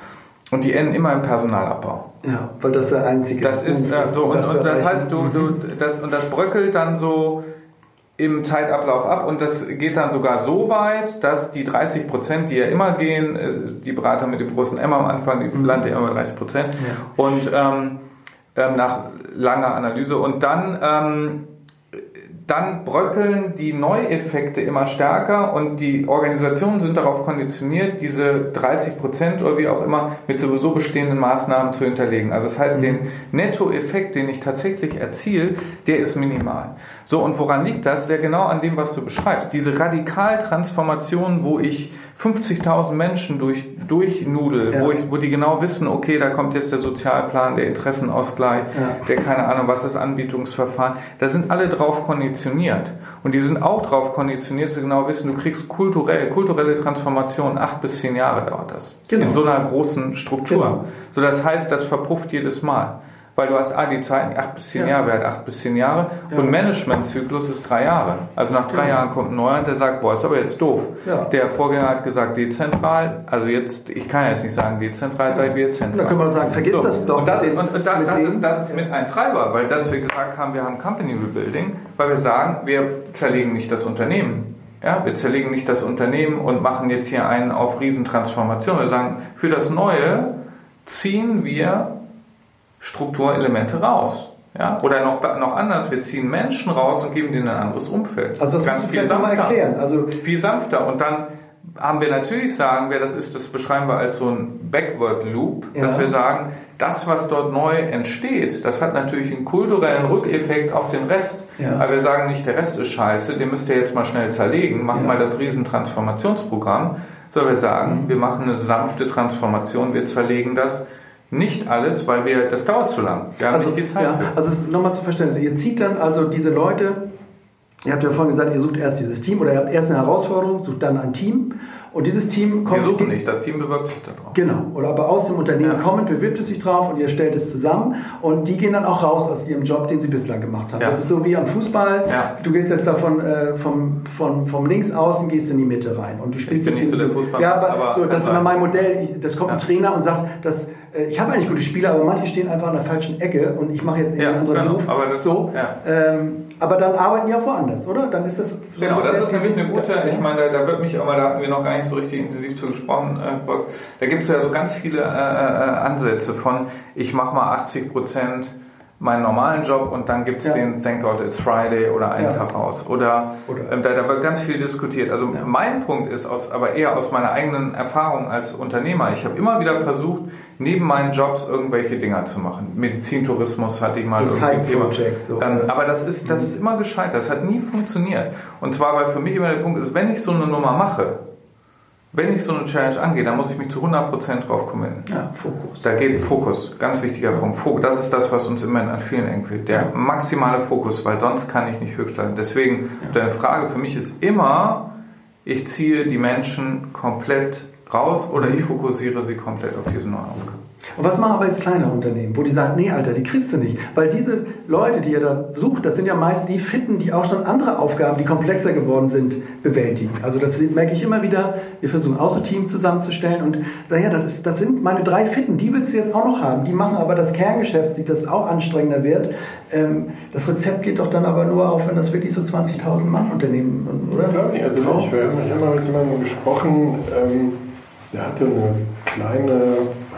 Und die enden immer im Personalabbau. Ja, weil das der einzige Das ist äh, so, und, das, und das heißt, du, du, das, und das bröckelt dann so, im Zeitablauf ab und das geht dann sogar so weit, dass die 30 Prozent, die ja immer gehen, äh, die Berater mit dem großen M am Anfang, die mhm. landen ja immer 30 Prozent ja. und ähm, ähm, nach langer Analyse und dann ähm, dann bröckeln die Neueffekte immer stärker und die Organisationen sind darauf konditioniert, diese 30 Prozent oder wie auch immer mit sowieso bestehenden Maßnahmen zu hinterlegen. Also das heißt, mhm. den Nettoeffekt, den ich tatsächlich erziele, der ist minimal. So, und woran liegt das? Ja, genau an dem, was du beschreibst. Diese Radikaltransformation, wo ich 50.000 Menschen durch, durchnudel, ja. wo, ich, wo die genau wissen, okay, da kommt jetzt der Sozialplan, der Interessenausgleich, ja. der keine Ahnung, was das Anbietungsverfahren, da sind alle drauf konditioniert. Und die sind auch drauf konditioniert, zu genau wissen, du kriegst kulturell, kulturelle Transformation, acht bis zehn Jahre dauert das. Genau. In so einer großen Struktur. Genau. So, das heißt, das verpufft jedes Mal weil du hast, ah, die Zeiten acht bis zehn ja. Jahre wert, acht bis zehn Jahre ja. und Managementzyklus ist drei Jahre. Also nach drei ja. Jahren kommt ein neuer und der sagt, boah, ist aber jetzt doof. Der Vorgänger hat gesagt dezentral, also jetzt, ich kann jetzt nicht sagen dezentral, sage wir zentral. Da können wir sagen, vergiss so. das doch. Und das, und, und da, das, ist, das ist mit ein Treiber, weil das wir gesagt haben, wir haben Company Rebuilding, weil wir sagen, wir zerlegen nicht das Unternehmen. Ja, wir zerlegen nicht das Unternehmen und machen jetzt hier einen auf Riesentransformation. Wir sagen, für das Neue ziehen wir Strukturelemente raus. Ja? Oder noch, noch anders, wir ziehen Menschen raus und geben denen ein anderes Umfeld. Also das Ganz musst du viel sanfter. mal erklären. Also viel sanfter. Und dann haben wir natürlich sagen, wer das ist, das beschreiben wir als so ein Backward Loop, ja. dass wir sagen, das, was dort neu entsteht, das hat natürlich einen kulturellen Rückeffekt auf den Rest. Ja. Aber wir sagen nicht, der Rest ist scheiße, den müsst ihr jetzt mal schnell zerlegen, macht ja. mal das Riesentransformationsprogramm. Sondern wir sagen, mhm. wir machen eine sanfte Transformation, wir zerlegen das nicht alles, weil wir, das dauert zu lang. Wir haben also, nicht viel Zeit. Ja, also nochmal zu verstehen, ihr zieht dann also diese Leute, ihr habt ja vorhin gesagt, ihr sucht erst dieses Team oder ihr habt erst eine Herausforderung, sucht dann ein Team und dieses Team kommt. Wir suchen nicht, das Team bewirbt sich darauf. Genau. Oder aber aus dem Unternehmen ja. kommend bewirbt es sich drauf und ihr stellt es zusammen und die gehen dann auch raus aus ihrem Job, den sie bislang gemacht haben. Ja. Das ist so wie am Fußball. Ja. Du gehst jetzt davon äh, vom, vom, vom links außen gehst in die Mitte rein und du spielst jetzt nicht so der Fußball. Ja, aber, aber so, das ist immer mein Modell. Ich, das kommt ein Trainer und sagt, dass äh, ich habe eigentlich gute Spieler, aber manche stehen einfach an der falschen Ecke und ich mache jetzt einen anderen genau, Beruf. Aber das, so. Ähm, aber dann arbeiten die auch woanders, oder? Dann ist das so Genau, das ist nämlich eine gute, ich meine, da, wird mich auch mal, da hatten wir noch gar nicht so richtig intensiv zu gesprochen, äh, da gibt es ja so ganz viele äh, äh, Ansätze von, ich mache mal 80 Prozent meinen normalen Job und dann gibt es ja. den Thank God It's Friday oder einen ja. Tag aus. Oder, oder. Ähm, da, da, wird ganz viel diskutiert. Also ja. mein Punkt ist aus, aber eher aus meiner eigenen Erfahrung als Unternehmer. Ich habe immer wieder versucht, neben meinen Jobs irgendwelche Dinger zu machen. Medizintourismus hatte ich mal so irgendwie Thema. So, ähm, aber das ist, das ist immer gescheitert. Das hat nie funktioniert. Und zwar, weil für mich immer der Punkt ist, wenn ich so eine Nummer mache, wenn ich so eine Challenge angehe, dann muss ich mich zu 100% drauf committen. Ja, Fokus. Da geht Fokus, ganz wichtiger Punkt. Fokus, das ist das, was uns immer an vielen eng fehlt. Der maximale Fokus, weil sonst kann ich nicht höchstleiten. Deswegen, ja. deine Frage für mich ist immer, ich ziehe die Menschen komplett raus oder ich fokussiere sie komplett auf diese neue Aufgabe. Und was machen aber jetzt kleine Unternehmen, wo die sagen, nee, Alter, die kriegst du nicht. Weil diese Leute, die ihr da sucht, das sind ja meist die Fitten, die auch schon andere Aufgaben, die komplexer geworden sind, bewältigen. Also das merke ich immer wieder. Wir versuchen auch so Team zusammenzustellen und sagen, ja, das, ist, das sind meine drei Fitten, die willst du jetzt auch noch haben. Die machen aber das Kerngeschäft, wie das auch anstrengender wird. Ähm, das Rezept geht doch dann aber nur auf, wenn das wirklich so 20.000 Mann Unternehmen, oder? Ja, nicht. Also ich habe mal mit jemandem gesprochen, ähm, der hatte eine kleine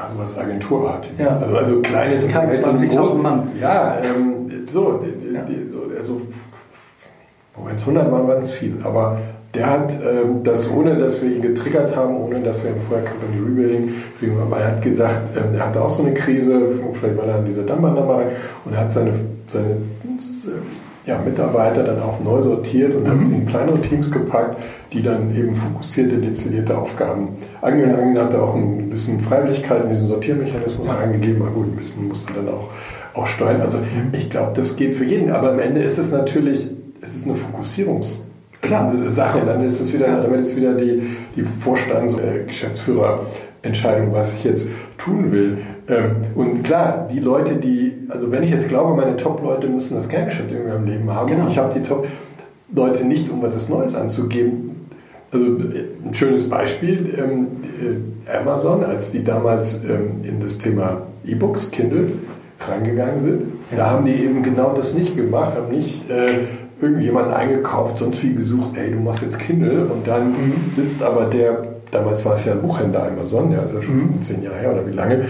also was Agenturartiges. Ja. Also, also kleines Kein 20.000 Mann. Ja, ähm, so, ja. So, also, Moment, 100 Mann waren es viel, aber der hat ähm, das, ohne dass wir ihn getriggert haben, ohne dass wir ihn vorher Company Rebuilding, weil er hat gesagt, ähm, er hatte auch so eine Krise, vielleicht war er an diese Dammbanner rein und er hat seine, seine ja, Mitarbeiter dann auch neu sortiert und mhm. hat sie in kleinere Teams gepackt, die dann eben fokussierte, dezidierte Aufgaben angegangen hat, auch ein bisschen Freiwilligkeit in diesen Sortiermechanismus eingegeben, aber gut, ein bisschen musste dann auch, auch steuern. Also mhm. ich glaube, das geht für jeden, aber am Ende ist es natürlich, es ist eine Fokussierungs- Klar. Sache. Dann ist es wieder, damit ist wieder die, die Vorstands- äh, Geschäftsführerentscheidung, was ich jetzt tun will. Ähm, und klar, die Leute, die, also wenn ich jetzt glaube, meine Top-Leute müssen das Kerngeschäft irgendwie im Leben haben, genau. ich habe die Top-Leute nicht, um was Neues anzugeben. Also äh, ein schönes Beispiel, ähm, äh, Amazon, als die damals ähm, in das Thema E-Books, Kindle, reingegangen sind, ja. da haben die eben genau das nicht gemacht, haben nicht äh, irgendjemanden eingekauft, sonst wie gesucht, ey, du machst jetzt Kindle und dann mhm. sitzt aber der, damals war es ja ein Buchhändler Amazon, ja, also schon mhm. zehn Jahre her oder wie lange,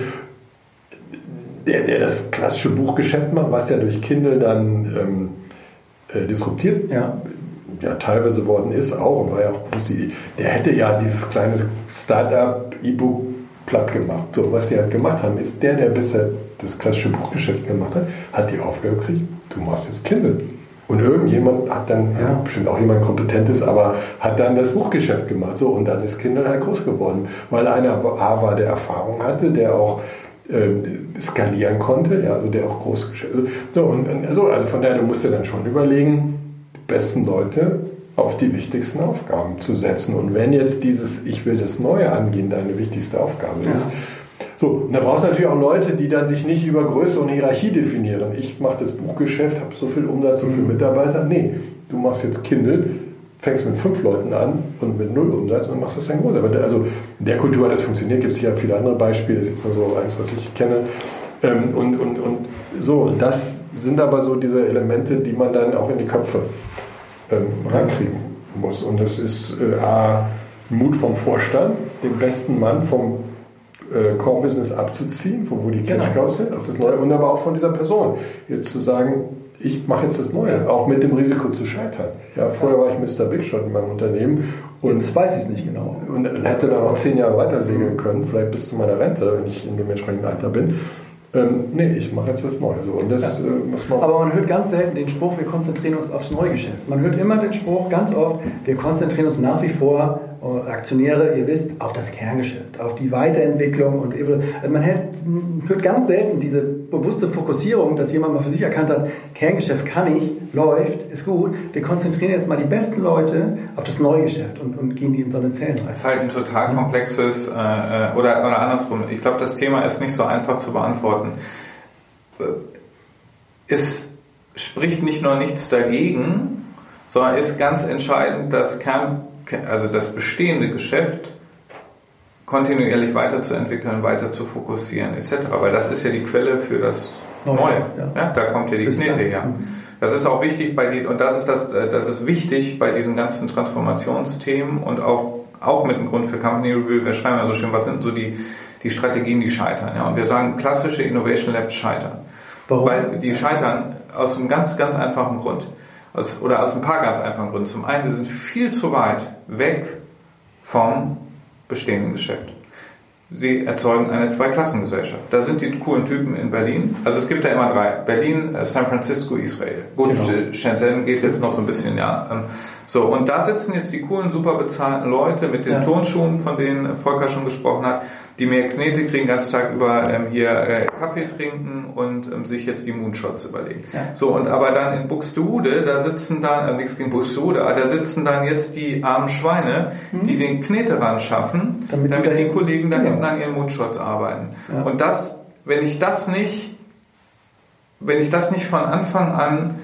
der, der das klassische Buchgeschäft macht, was ja durch Kindle dann ähm, äh, disruptiert ja. ja. teilweise worden ist, auch, und war ja auch der hätte ja dieses kleine Startup E-Book platt gemacht. So, was sie halt gemacht haben, ist der, der bisher das klassische Buchgeschäft gemacht hat, hat die Aufgabe gekriegt, du machst jetzt Kindle. Und irgendjemand hat dann, ja. bestimmt auch jemand Kompetentes, aber hat dann das Buchgeschäft gemacht. So, und dann ist Kindle halt groß geworden. Weil einer A war, der Erfahrung hatte, der auch äh, skalieren konnte, ja, also der auch groß so und also, also von daher du musst dir dann schon überlegen, die besten Leute auf die wichtigsten Aufgaben zu setzen und wenn jetzt dieses ich will das Neue angehen deine wichtigste Aufgabe ist, ja. So, und da brauchst du natürlich auch Leute, die dann sich nicht über Größe und Hierarchie definieren. Ich mache das Buchgeschäft, habe so viel Umsatz, so viele mhm. Mitarbeiter. Nee, du machst jetzt Kindle, fängst mit fünf Leuten an und mit null Umsatz und machst das dann groß. Aber also in der Kultur hat das funktioniert, gibt es hier viele andere Beispiele, das ist jetzt nur so eins, was ich kenne. Ähm, und, und, und so, das sind aber so diese Elemente, die man dann auch in die Köpfe ähm, reinkriegen muss. Und das ist äh, A, Mut vom Vorstand, den besten Mann vom äh, Core-Business abzuziehen, wo, wo die Cash-Cows genau. sind, auf das Neue und aber auch von dieser Person. Jetzt zu sagen, ich mache jetzt das Neue, auch mit dem Risiko zu scheitern. Ja, vorher war ich Mr. Big Shot in meinem Unternehmen. Und jetzt weiß ich es nicht genau. Und hätte dann auch zehn Jahre weiter segeln können, vielleicht bis zu meiner Rente, wenn ich in dem entsprechenden Alter bin. Ähm, nee, ich mache jetzt das Neue. So. Und das, ja. äh, muss man Aber man hört ganz selten den Spruch, wir konzentrieren uns aufs Neugeschäft. Man hört immer den Spruch, ganz oft, wir konzentrieren uns nach wie vor Aktionäre, ihr wisst, auf das Kerngeschäft, auf die Weiterentwicklung und man hört ganz selten diese bewusste Fokussierung, dass jemand mal für sich erkannt hat, Kerngeschäft kann ich, läuft, ist gut. Wir konzentrieren jetzt mal die besten Leute auf das Neugeschäft und, und gehen die in so eine Zellen rein. Das ist halt ein total komplexes äh, äh, oder, oder andersrum. Ich glaube, das Thema ist nicht so einfach zu beantworten. Äh, es spricht nicht nur nichts dagegen, sondern ist ganz entscheidend, dass Kern also das bestehende Geschäft kontinuierlich weiterzuentwickeln, weiter zu fokussieren etc. Weil das ist ja die Quelle für das Neue. Neue. Ja. Ja, da kommt ja die Knete her. Das ist auch wichtig bei die, und das ist das, äh, das ist wichtig bei diesen ganzen Transformationsthemen und auch, auch mit dem Grund für Company Review. Wir schreiben ja so schön, was sind so die, die Strategien, die scheitern. Ja? Und wir sagen, klassische Innovation Labs scheitern. Warum? Weil die scheitern aus einem ganz, ganz einfachen Grund. Aus, oder aus ein paar ganz einfachen Gründen. Zum einen, sie sind viel zu weit weg vom bestehenden Geschäft. Sie erzeugen eine Zweiklassengesellschaft. Da sind die coolen Typen in Berlin. Also es gibt ja immer drei. Berlin, äh, San Francisco, Israel. Gut, genau. Shenzhen geht jetzt noch so ein bisschen, ja. Ähm, so, und da sitzen jetzt die coolen, super bezahlten Leute mit den ja. Turnschuhen, von denen Volker schon gesprochen hat die mehr Knete kriegen, den ganzen Tag über ähm, hier äh, Kaffee trinken und ähm, sich jetzt die Moonshots überlegen. Ja. So, und aber dann in Buxtehude, da sitzen dann, äh, nichts gegen Buxtehude, aber da sitzen dann jetzt die armen Schweine, mhm. die den Knete ran schaffen, damit, damit die, die Kollegen dann genau. hinten an ihren Moonshots arbeiten. Ja. Und das, wenn ich das nicht, wenn ich das nicht von Anfang an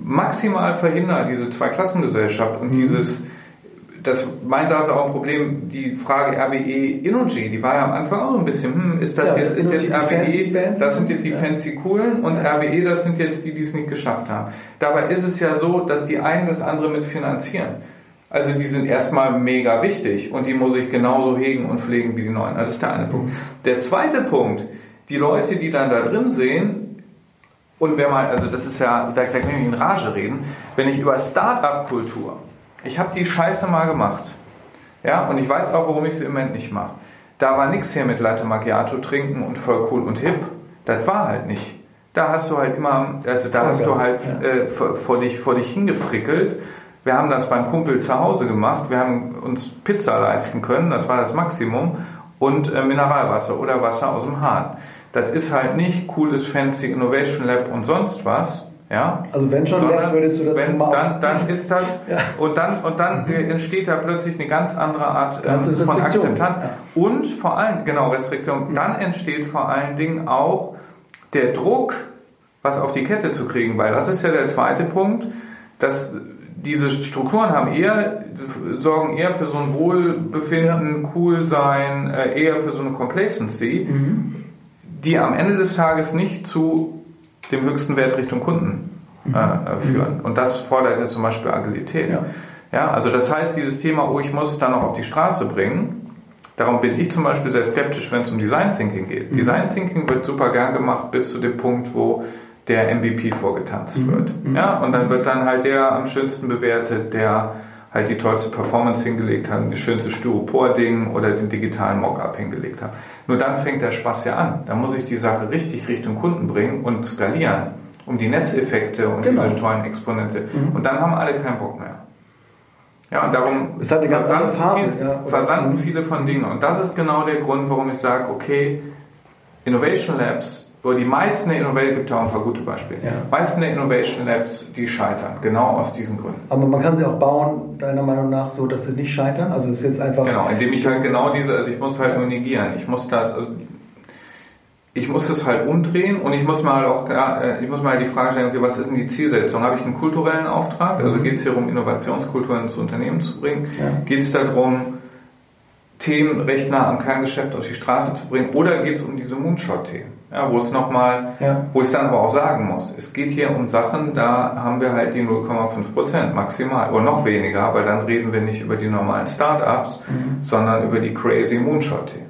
maximal verhindere, diese Zweiklassengesellschaft und mhm. dieses das meint hatte auch ein Problem, die Frage RWE Energy, die war ja am Anfang auch ein bisschen, hm, ist das ja, jetzt, ist jetzt RWE, das sind jetzt die ja. fancy coolen und ja. RWE, das sind jetzt die, die es nicht geschafft haben. Dabei ist es ja so, dass die einen das andere mit finanzieren. Also die sind erstmal mega wichtig und die muss ich genauso hegen und pflegen wie die neuen. Das ist der eine Punkt. Der zweite Punkt, die Leute, die dann da drin sehen, und wenn man, also das ist ja, da, da kann ich in Rage reden, wenn ich über Start-up-Kultur ich habe die Scheiße mal gemacht. Ja, und ich weiß auch, warum ich sie im Moment nicht mache. Da war nichts hier mit Latte Macchiato trinken und voll cool und hip. Das war halt nicht. Da hast du halt immer, also da hast du halt ja. äh, vor, vor, dich, vor dich hingefrickelt. Wir haben das beim Kumpel zu Hause gemacht. Wir haben uns Pizza leisten können, das war das Maximum. Und äh, Mineralwasser oder Wasser aus dem Hahn. Das ist halt nicht cooles Fancy Innovation Lab und sonst was, ja? Also wenn schon, Sondern, würdest du das wenn, mal dann, dann ist das <laughs> ja. und dann und dann mhm. entsteht da plötzlich eine ganz andere Art ähm, von Akzeptanz ja. und vor allem genau Restriktion. Mhm. Dann entsteht vor allen Dingen auch der Druck, was auf die Kette zu kriegen, weil das ist ja der zweite Punkt, dass diese Strukturen haben eher sorgen eher für so ein Wohlbefinden, ja. cool sein, äh, eher für so eine Complacency, mhm. die am Ende des Tages nicht zu dem höchsten Wert Richtung Kunden äh, mhm. äh, führen. Und das fordert ja zum Beispiel Agilität. Ja. ja. also das heißt, dieses Thema, oh, ich muss es dann noch auf die Straße bringen, Darum bin ich zum Beispiel sehr skeptisch, wenn es um Design Thinking geht. Mhm. Design Thinking wird super gern gemacht bis zu dem Punkt, wo der MVP vorgetanzt mhm. wird. Mhm. Ja, und dann wird dann halt der am schönsten bewertet, der halt die tollste Performance hingelegt hat, das schönste Styropor-Ding oder den digitalen Mockup hingelegt hat. Nur dann fängt der Spaß ja an. Da muss ich die Sache richtig Richtung Kunden bringen und skalieren, um die Netzeffekte und genau. diese tollen Exponente. Mhm. Und dann haben alle keinen Bock mehr. Ja, und darum ist halt eine ganz versanden, Phase, viel, ja, versanden mhm. viele von Dingen. Und das ist genau der Grund, warum ich sage, okay, Innovation Labs aber die meisten der Innovation, gibt auch ein paar gute Beispiele, ja. die meisten der Innovation Labs, die scheitern, genau aus diesen Gründen. Aber man kann sie auch bauen, deiner Meinung nach, so, dass sie nicht scheitern? Also ist jetzt einfach... Genau, indem ich halt genau diese, also ich muss halt nur negieren, ich muss das, also ich muss das halt umdrehen und ich muss mal auch, äh, ich muss mal die Frage stellen, okay, was ist denn die Zielsetzung? Habe ich einen kulturellen Auftrag? Also mhm. geht es hier um Innovationskultur ins Unternehmen zu bringen? Ja. Geht es darum, Themen recht nah am Kerngeschäft auf die Straße zu bringen? Oder geht es um diese Moonshot-Themen? Ja, wo es nochmal, ja. wo ich dann aber auch sagen muss, es geht hier um Sachen, da haben wir halt die 0,5 Prozent maximal oder noch weniger, weil dann reden wir nicht über die normalen Startups, mhm. sondern über die crazy Moonshot-Themen.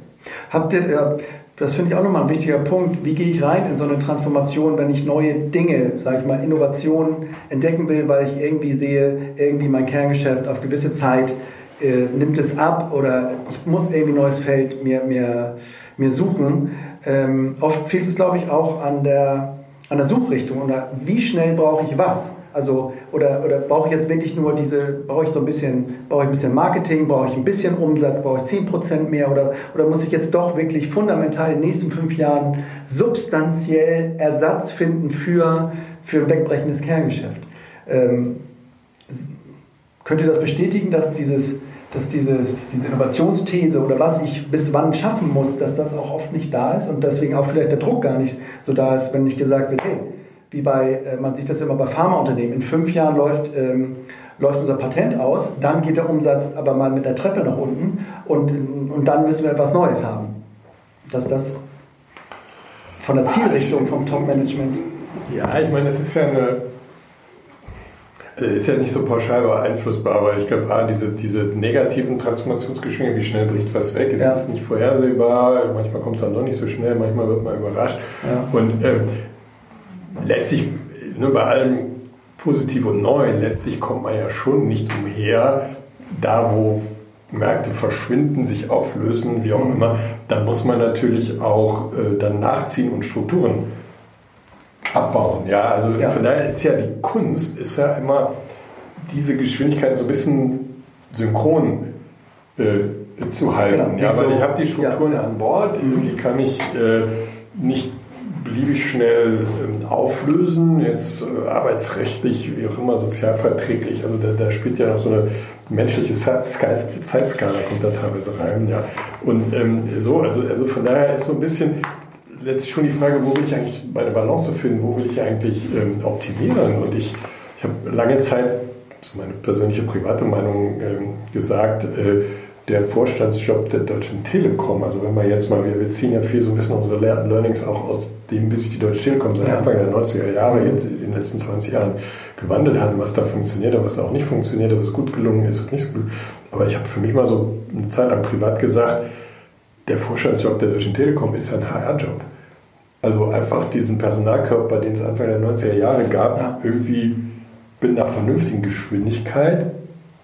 Habt ihr, das finde ich auch nochmal ein wichtiger Punkt. Wie gehe ich rein in so eine Transformation, wenn ich neue Dinge, sage ich mal, Innovationen entdecken will, weil ich irgendwie sehe, irgendwie mein Kerngeschäft auf gewisse Zeit äh, nimmt es ab oder ich muss irgendwie ein neues Feld mir, mir, mir suchen. Ähm, oft fehlt es, glaube ich, auch an der, an der Suchrichtung oder wie schnell brauche ich was. Also, oder, oder brauche ich jetzt wirklich nur diese, brauche ich so ein bisschen, brauche ich ein bisschen Marketing, brauche ich ein bisschen Umsatz, brauche ich 10% mehr oder, oder muss ich jetzt doch wirklich fundamental in den nächsten fünf Jahren substanziell Ersatz finden für, für ein wegbrechendes Kerngeschäft? Ähm, könnt ihr das bestätigen, dass dieses, dass dieses, diese Innovationsthese oder was ich bis wann schaffen muss, dass das auch oft nicht da ist und deswegen auch vielleicht der Druck gar nicht so da ist, wenn nicht gesagt wird, hey, wie bei, äh, man sieht das immer bei Pharmaunternehmen, in fünf Jahren läuft, ähm, läuft unser Patent aus, dann geht der Umsatz aber mal mit der Treppe nach unten und, und dann müssen wir etwas Neues haben. Dass das von der Zielrichtung vom Top-Management. Ja, ich meine, das ist ja eine ist ja nicht so pauschal beeinflussbar, weil ich glaube, ah, diese, diese negativen Transformationsgeschwinge, wie schnell bricht was weg, ist ja. nicht vorhersehbar, manchmal kommt es dann doch nicht so schnell, manchmal wird man überrascht. Ja. Und ähm, letztlich, nur bei allem positiv und neu, letztlich kommt man ja schon nicht umher, da wo Märkte verschwinden, sich auflösen, wie auch mhm. immer, dann muss man natürlich auch äh, dann nachziehen und Strukturen abbauen. Ja, also ja. von daher ist ja die Kunst ist ja immer diese Geschwindigkeit so ein bisschen synchron äh, zu halten. Genau, ja, weil so, ich habe die Strukturen ja. an Bord, die kann ich äh, nicht beliebig schnell ähm, auflösen, jetzt äh, arbeitsrechtlich, wie auch immer, sozialverträglich. Also da, da, spielt ja noch so eine menschliche Zeitskala, Zeitskala kommt da teilweise rein. Ja. Und ähm, so, also, also von daher ist so ein bisschen letztlich schon die Frage, wo will ich eigentlich meine Balance finden, wo will ich eigentlich ähm, optimieren? Und ich, ich habe lange Zeit, das ist meine persönliche private Meinung, ähm, gesagt, äh, der Vorstandsjob der Deutschen Telekom, also wenn man jetzt mal, wir, ziehen ja viel so ein bisschen unsere Learnings auch aus dem, wie sich die Deutsche Telekom seit. Anfang der 90er Jahre, jetzt in den letzten 20 Jahren gewandelt hat, was da funktioniert und was da auch nicht funktioniert, was gut gelungen ist, was nicht so gut. Aber ich habe für mich mal so eine Zeit lang privat gesagt, der Vorstandsjob der Deutschen Telekom ist ein HR-Job. Also einfach diesen Personalkörper, den es Anfang der 90er Jahre gab, ja. irgendwie mit einer vernünftigen Geschwindigkeit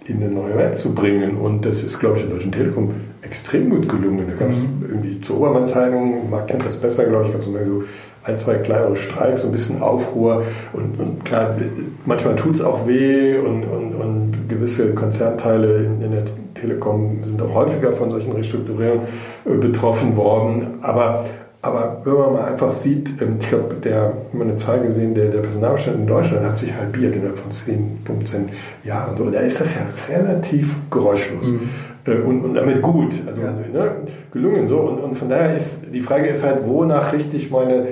in eine neue Welt zu bringen. Und das ist, glaube ich, der Deutschen Telekom extrem gut gelungen. Da gab es mhm. irgendwie zur Obermann-Zeitung, man kennt das besser, glaube ich, gab es immer so ein, zwei kleinere Streiks, so ein bisschen Aufruhr. Und, und klar, manchmal tut es auch weh und, und, und, gewisse Konzernteile in, in, der Telekom sind auch häufiger von solchen Restrukturierungen äh, betroffen worden. Aber aber wenn man mal einfach sieht, ähm, ich glaube, der, man eine Zahl gesehen, der, der Personalbestand in Deutschland hat sich halbiert innerhalb von 10, 15 Jahren. So, da ist das ja relativ geräuschlos. Mhm. Äh, und, und damit gut, also ja. ne, gelungen so. Und, und von daher ist die Frage ist halt, wonach richte ich meine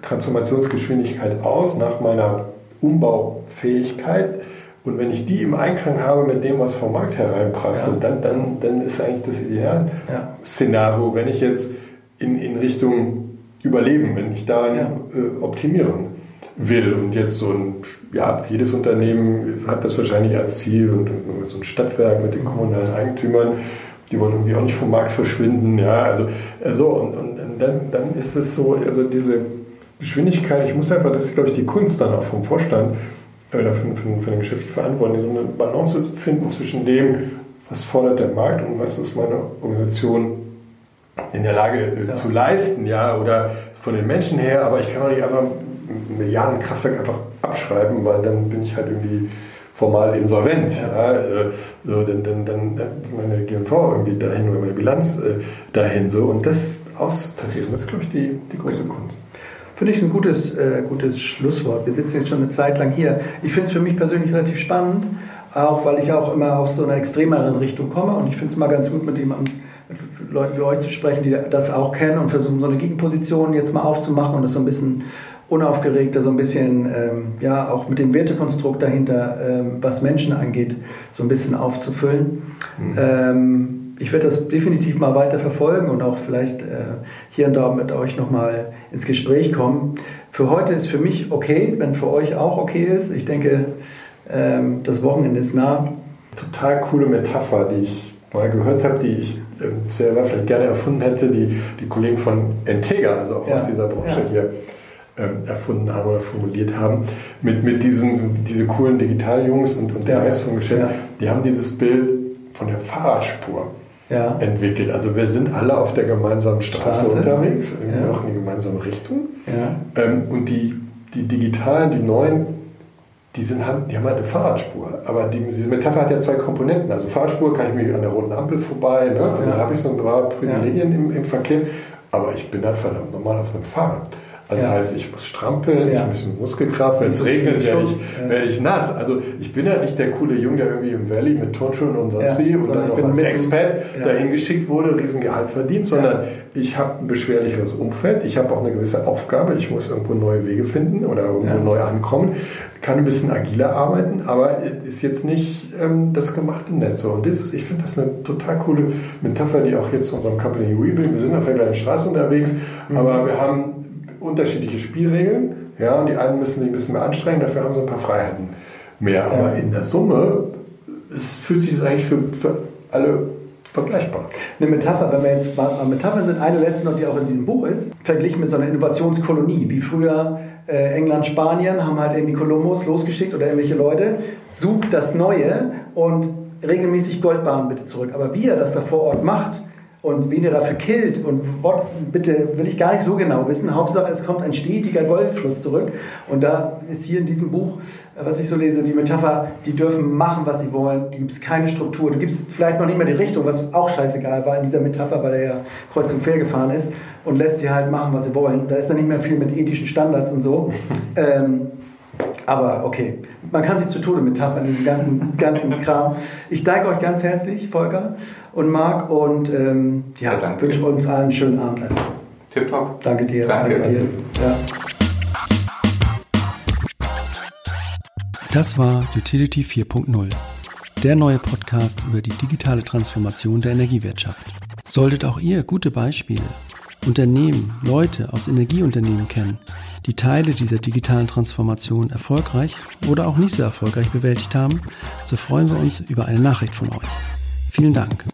Transformationsgeschwindigkeit aus, nach meiner Umbaufähigkeit. Und wenn ich die im Einklang habe mit dem, was vom Markt hereinprasselt, ja. dann, dann, dann ist eigentlich das Idealszenario. Ja. Wenn ich jetzt in, in Richtung Überleben, wenn ich daran ja. äh, optimieren will. Und jetzt so ein, ja, jedes Unternehmen hat das wahrscheinlich als Ziel und, und so ein Stadtwerk mit den kommunalen Eigentümern, die wollen irgendwie auch nicht vom Markt verschwinden, ja, also äh, so und, und dann, dann ist es so, also diese Geschwindigkeit, ich muss einfach, das ist glaube ich die Kunst dann auch vom Vorstand oder für, für, für den geschäftlichen Verantwortlichen, so eine Balance finden zwischen dem, was fordert der Markt und was ist meine Organisation in der Lage ja. zu leisten, ja, oder von den Menschen her, aber ich kann auch nicht einfach Milliarden Kraftwerk einfach abschreiben, weil dann bin ich halt irgendwie formal insolvent. Ja. ja äh, so, dann, dann, dann, dann meine GMV irgendwie dahin oder meine Bilanz äh, dahin. So. Und das auszutarieren, das ist, glaube ich, die, die große Kunst. Finde ich ein gutes, äh, gutes Schlusswort. Wir sitzen jetzt schon eine Zeit lang hier. Ich finde es für mich persönlich relativ spannend, auch weil ich auch immer aus so einer extremeren Richtung komme und ich finde es mal ganz gut, mit jemandem Leuten wie euch zu sprechen, die das auch kennen und versuchen, so eine Gegenposition jetzt mal aufzumachen und das so ein bisschen unaufgeregter, so ein bisschen, ähm, ja, auch mit dem Wertekonstrukt dahinter, ähm, was Menschen angeht, so ein bisschen aufzufüllen. Mhm. Ähm, ich werde das definitiv mal weiter verfolgen und auch vielleicht äh, hier und da mit euch nochmal ins Gespräch kommen. Für heute ist für mich okay, wenn für euch auch okay ist. Ich denke, ähm, das Wochenende ist nah. Total coole Metapher, die ich mal gehört habe, die ich ähm, selber vielleicht gerne erfunden hätte, die die Kollegen von Entega, also auch ja. aus dieser Branche ja. hier, ähm, erfunden haben oder formuliert haben, mit, mit diesen diese coolen Digitaljungs und, und der ja. Rest vom Geschäft, die haben dieses Bild von der Fahrradspur entwickelt. Also wir sind alle auf der gemeinsamen Straße, Straße. unterwegs, auch in die gemeinsame Richtung. Ähm, und die, die digitalen, die neuen die, sind, die haben halt eine Fahrradspur. Aber die, diese Metapher hat ja zwei Komponenten. Also Fahrradspur kann ich mich an der roten Ampel vorbei, ne? also ja. da habe ich so ein paar Privilegien ja. im, im Verkehr. Aber ich bin halt verdammt normal auf einem Fahrrad. Also ja. das heißt, ich muss strampeln, ja. ich muss Muskelkraft, wenn es regnet, werde ich, werde ich nass. Also ich bin ja nicht der coole Junge, der irgendwie im Valley mit Turnschuhen und sonst wie und dann noch als Expat dahin geschickt wurde, Riesengehalt verdient, sondern ich habe ein beschwerlicheres Umfeld, ich habe auch eine gewisse Aufgabe, ich muss irgendwo neue Wege finden oder irgendwo neu ankommen, kann ein bisschen agiler arbeiten, aber ist jetzt nicht ähm, das gemachte Netz. Und das ist, ich finde das eine total coole Metapher, die auch jetzt zu unserem Company Rebuild, wir sind auf der gleichen Straße unterwegs, mhm. aber wir haben unterschiedliche Spielregeln. Ja, und die einen müssen sich ein bisschen mehr anstrengen, dafür haben sie ein paar Freiheiten mehr. Aber in der Summe es fühlt sich das eigentlich für, für alle vergleichbar. Eine Metapher, wenn wir jetzt mal Metaphern sind, eine letzte noch, die auch in diesem Buch ist, verglichen mit so einer Innovationskolonie, wie früher England, Spanien, haben halt irgendwie Kolumbus losgeschickt oder irgendwelche Leute, sucht das Neue und regelmäßig Goldbahn bitte zurück. Aber wie er das da vor Ort macht, und wen er dafür killt und what, bitte will ich gar nicht so genau wissen. Hauptsache, es kommt ein stetiger Goldfluss zurück. Und da ist hier in diesem Buch, was ich so lese, die Metapher, die dürfen machen, was sie wollen. Die gibt es keine Struktur. Du gibst vielleicht noch nicht mehr die Richtung, was auch scheißegal war in dieser Metapher, weil er ja kreuz und quer gefahren ist und lässt sie halt machen, was sie wollen. Da ist dann nicht mehr viel mit ethischen Standards und so. <laughs> ähm, aber okay, man kann sich zu Tode metaphern in diesem ganzen, ganzen Kram. Ich danke euch ganz herzlich, Volker und Marc, und ähm, ja, ja wünsche uns allen einen schönen Abend. Tipptopp. Danke dir. Danke, danke dir. Ja. Das war Utility 4.0, der neue Podcast über die digitale Transformation der Energiewirtschaft. Solltet auch ihr gute Beispiele Unternehmen, Leute aus Energieunternehmen kennen, die Teile dieser digitalen Transformation erfolgreich oder auch nicht so erfolgreich bewältigt haben, so freuen wir uns über eine Nachricht von euch. Vielen Dank.